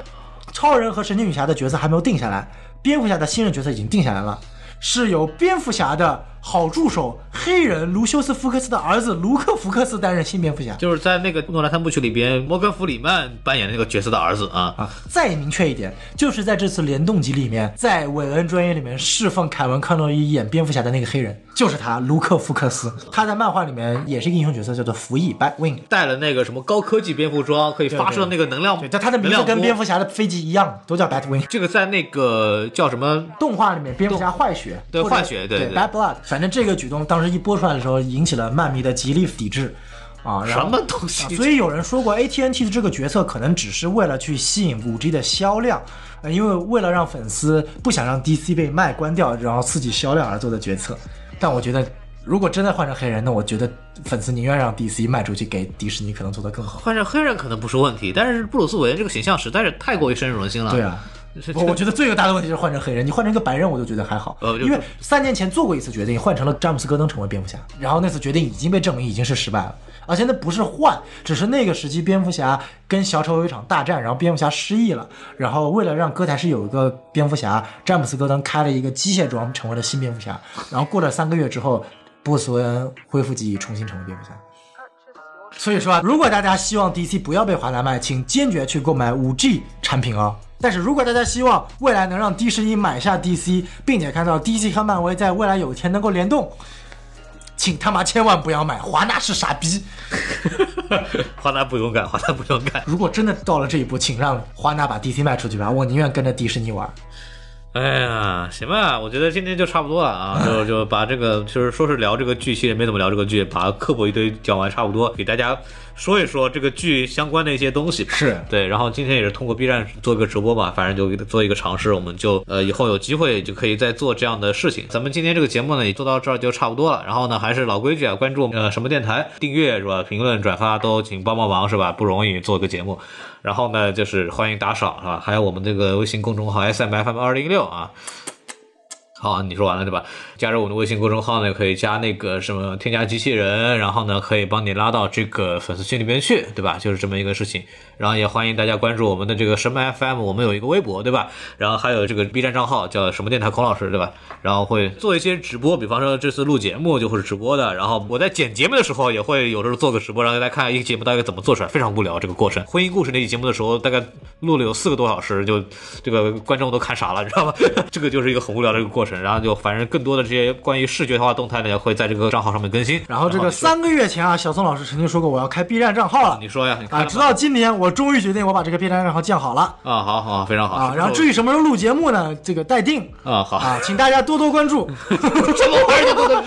超人和神奇女侠的角色还没有定下来，蝙蝠侠的新人角色已经定下来了，是由蝙蝠侠的好助手黑人卢修斯·福克斯的儿子卢克·福克斯担任新蝙蝠侠。就是在那个诺兰三部曲里边，摩根·弗里曼扮演的那个角色的儿子啊。啊，再明确一点，就是在这次联动集里面，在韦恩专业里面侍奉凯文·康诺伊演蝙蝠侠的那个黑人，就是他，卢克·福克斯。他在漫画里面也是一个英雄角色，叫做福翼 （Batwing）。带了那个什么高科技蝙蝠装，可以发射那个能量，对，但他的名字跟蝙蝠侠的飞机一样，都叫 Batwing。这个在那个叫什么动画里面，蝙蝠侠坏血，对坏血，对对 Bad Blood。反正这个举动当时一播出来的时候，引起了漫迷的极力抵制。啊，什么东西、啊？所以有人说过，AT&T 的这个决策可能只是为了去吸引 5G 的销量，呃，因为为了让粉丝不想让 DC 被卖关掉，然后刺激销量而做的决策。但我觉得，如果真的换成黑人，那我觉得粉丝宁愿让 DC 卖出去给迪士尼，可能做得更好。换成黑人可能不是问题，但是布鲁斯韦恩这个形象实在是太过于深入人心了。对啊。我我觉得最大的问题就是换成黑人，你换成一个白人，我就觉得还好。呃，因为三年前做过一次决定，换成了詹姆斯·戈登成为蝙蝠侠，然后那次决定已经被证明已经是失败了。而且那不是换，只是那个时期蝙蝠侠跟小丑有一场大战，然后蝙蝠侠失忆了，然后为了让哥谭市有一个蝙蝠侠，詹姆斯·戈登开了一个机械装，成为了新蝙蝠侠。然后过了三个月之后，布鲁斯·韦恩恢复记忆，重新成为蝙蝠侠。所以说，如果大家希望 DC 不要被华纳卖，请坚决去购买 5G 产品哦。但是如果大家希望未来能让迪士尼买下 DC，并且看到 DC 和漫威在未来有一天能够联动，请他妈千万不要买，华纳是傻逼。(laughs) 华纳不勇敢，华纳不勇敢。如果真的到了这一步，请让华纳把 DC 卖出去吧，我宁愿跟着迪士尼玩。哎呀，行吧，我觉得今天就差不多了啊，(laughs) 就就把这个，就是说是聊这个剧，其实没怎么聊这个剧，把科普一堆讲完差不多，给大家说一说这个剧相关的一些东西。是对，然后今天也是通过 B 站做一个直播嘛，反正就给他做一个尝试，我们就呃以后有机会就可以再做这样的事情。咱们今天这个节目呢也做到这儿就差不多了，然后呢还是老规矩啊，关注呃什么电台，订阅是吧？评论转发都请帮帮忙是吧？不容易做个节目。然后呢，就是欢迎打赏是吧？还有我们这个微信公众号 S M F M 二零一六啊。好，你说完了对吧？加入我们的微信公众号呢，可以加那个什么添加机器人，然后呢可以帮你拉到这个粉丝群里面去，对吧？就是这么一个事情。然后也欢迎大家关注我们的这个什么 FM，我们有一个微博，对吧？然后还有这个 B 站账号叫什么电台孔老师，对吧？然后会做一些直播，比方说这次录节目就会是直播的。然后我在剪节目的时候也会有时候做个直播，让大家看一个节目大概怎么做出来，非常无聊这个过程。婚姻故事那期节目的时候，大概录了有四个多小时，就这个观众都看傻了，你知道吗？这个就是一个很无聊的一个过程。然后就反正更多的这些关于视觉化动态呢，也会在这个账号上面更新。然后这个三个月前啊，小宋老师曾经说过我要开 B 站账号了，你说呀？啊，直到今年我终于决定我把这个 B 站账号建好了啊，好好非常好啊。然后至于什么时候录节目呢？这个待定啊，好啊，请大家多多关注。什么玩意儿？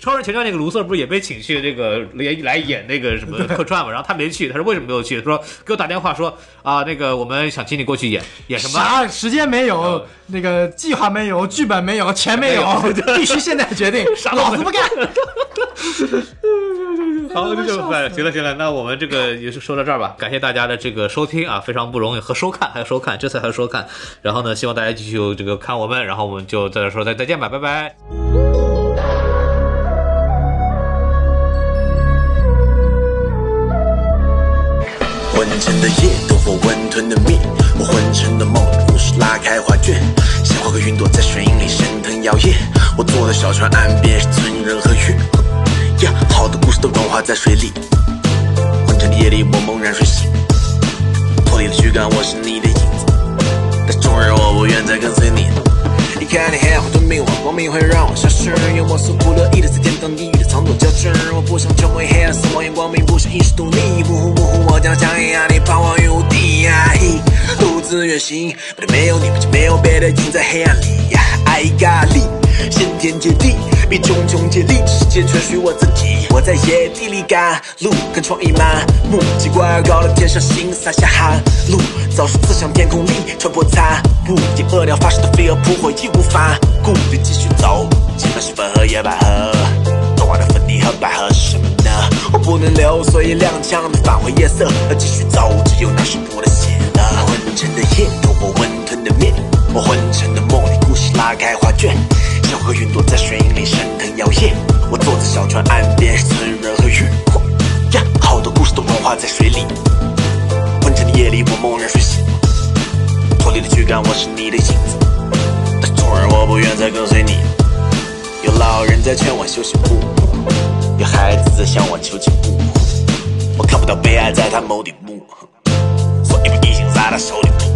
超人前传那个卢瑟不是也被请去这个来来演那个什么客串嘛？然后他没去，他说为什么没有去？他说给我打电话说啊，那个我们想请你过去演演什么？啥时间没有？那个计划没有？剧本没有？钱没有？必须现在决定，(laughs) 老子不干。(laughs) 好，就行了行了，那我们这个也是说到这儿吧。感谢大家的这个收听啊，非常不容易和收看，还有收看，这次还有收看。然后呢，希望大家继续这个看我们，然后我们就在这说再再见吧，拜拜。昏沉的夜，灯火温吞的灭，我昏沉的梦，故事拉开画卷，鲜花和云朵在水影里升腾摇曳。我坐的小船岸边是村人和月，呀，好的故事都融化在水里。昏沉的夜里，我猛然睡醒，脱离了躯干，我是你的影子，但终日我不愿再跟随你。离开你黑暗会吞并我，光明会让我消失，用我所不乐意的在天堂地狱的藏躲交织。我不想成为黑暗，死亡眼光明不想一时独立。不糊不糊，我将强压你彷徨于无地呀，自远行，不没有你，就没有别的影在黑暗里。爱咖喱，先天接地，比茕茕孑立，世界全属我自己。我在野地里赶路，看创意满目，奇怪而高的天上星洒下寒露，早熟刺向天空里，穿破残雾，见恶鸟发射的飞蛾扑火，义无反顾地继续走。前面是粉和野百合，昨晚的粉底和百合是？不能留，所以踉跄地返回夜色，继续走，只有那是我的血了。昏沉的夜，透过温吞的面，我昏沉的梦里，故事拉开画卷，小河云朵在水影里升腾摇曳。我坐在小船岸边，是村人和月光呀，好多故事都融化在水里。昏沉的夜里，我猛然睡醒，脱离了躯干，我是你的影子，但终日我不愿再跟随你。有老人在劝我休息不，有孩子在向我求情，我看不到悲哀在他眸底部，所以我已经在他手里不。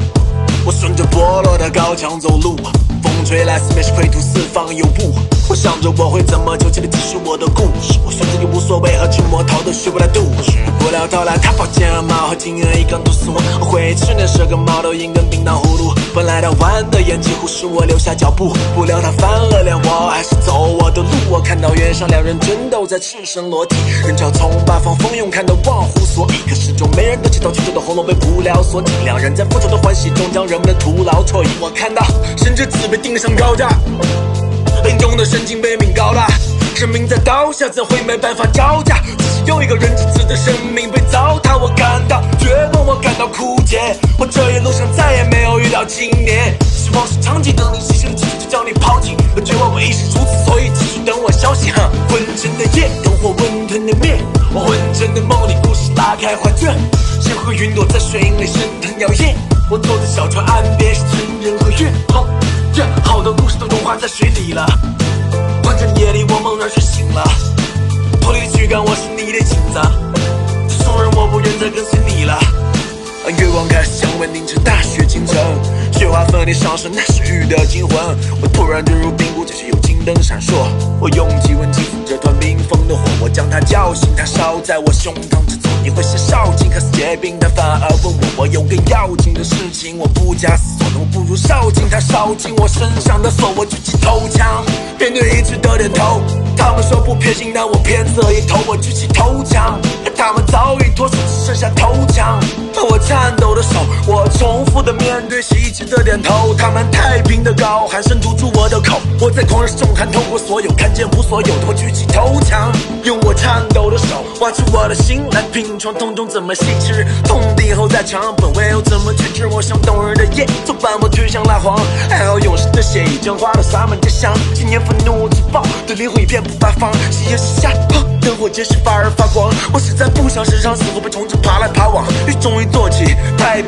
我顺着剥落的高墙走路，风吹来四面是灰土，四方有雾。我想着我会怎么纠结的继续我的故事，我选择也无所谓，和沉默逃得学不来度日。不料到来他宝剑矛和金额一杠毒死我，我回忆起那十个猫头鹰跟冰糖葫芦。本来他弯的眼几乎使我留下脚步，不料他翻了脸，我还是走我的路。我看到原上两人争斗在赤身裸体，人潮从八方蜂拥，看得忘乎所以。可始终没人能解到曲折的喉咙被不料锁紧，两人在复仇的欢喜中将人们的徒劳辍役。我看到神之子被钉上高架。英勇的神经被命高大，生命在刀下怎会没办法招架？只是有一个人质子的生命被糟蹋，我感到绝望，我感到枯竭。我这一路上再也没有遇到青年，希望是长期等你牺牲，继续就将你抛弃。而绝望我亦是如此，所以继续等我消息。哈，昏沉的夜，灯火温吞的灭，我昏沉的梦里，故事拉开画卷，仙鹤云朵在水里升腾摇曳。我坐在小船岸边，是情人和月。好。好多故事都融化在水里了。昏沉夜里，我猛然睡醒了。脱离躯干，我是你的影子。纵然，我不愿再跟随你了。月光开始降温，凝成大雪倾城。雪花分裂上升，那是雨的惊魂。我突然坠入冰谷，这时有金灯闪烁。我用几吻击这团冰封的火，我将它叫醒，它烧在我胸膛之中。你会写烧尽，可是结冰，他反而问我，我有个要紧的事情，我不假思索，我不如烧尽它，烧尽我身上的锁，我举起头枪，面对一致的点头。他们说不偏心，但我偏侧一头，我举起头枪，他们早已脱手，只剩下头枪。我颤抖的手，我重复的面对，是一致的点头。他们太平的高喊声堵住我的口，我在狂热中看透过所有，看见无所有的我举起头枪，用我颤抖的手挖出我的心来拼闯痛中怎么细致，痛定后再尝，本味又怎么去治？我像冬日的夜，总把我推向蜡黄，还好勇士的血已经花了洒满街巷。今年愤怒自爆对灵魂一遍不发放，夕阳西下，灯火皆是发而发光。我实在不想身上死后被虫子爬来爬往，雨终于做起太。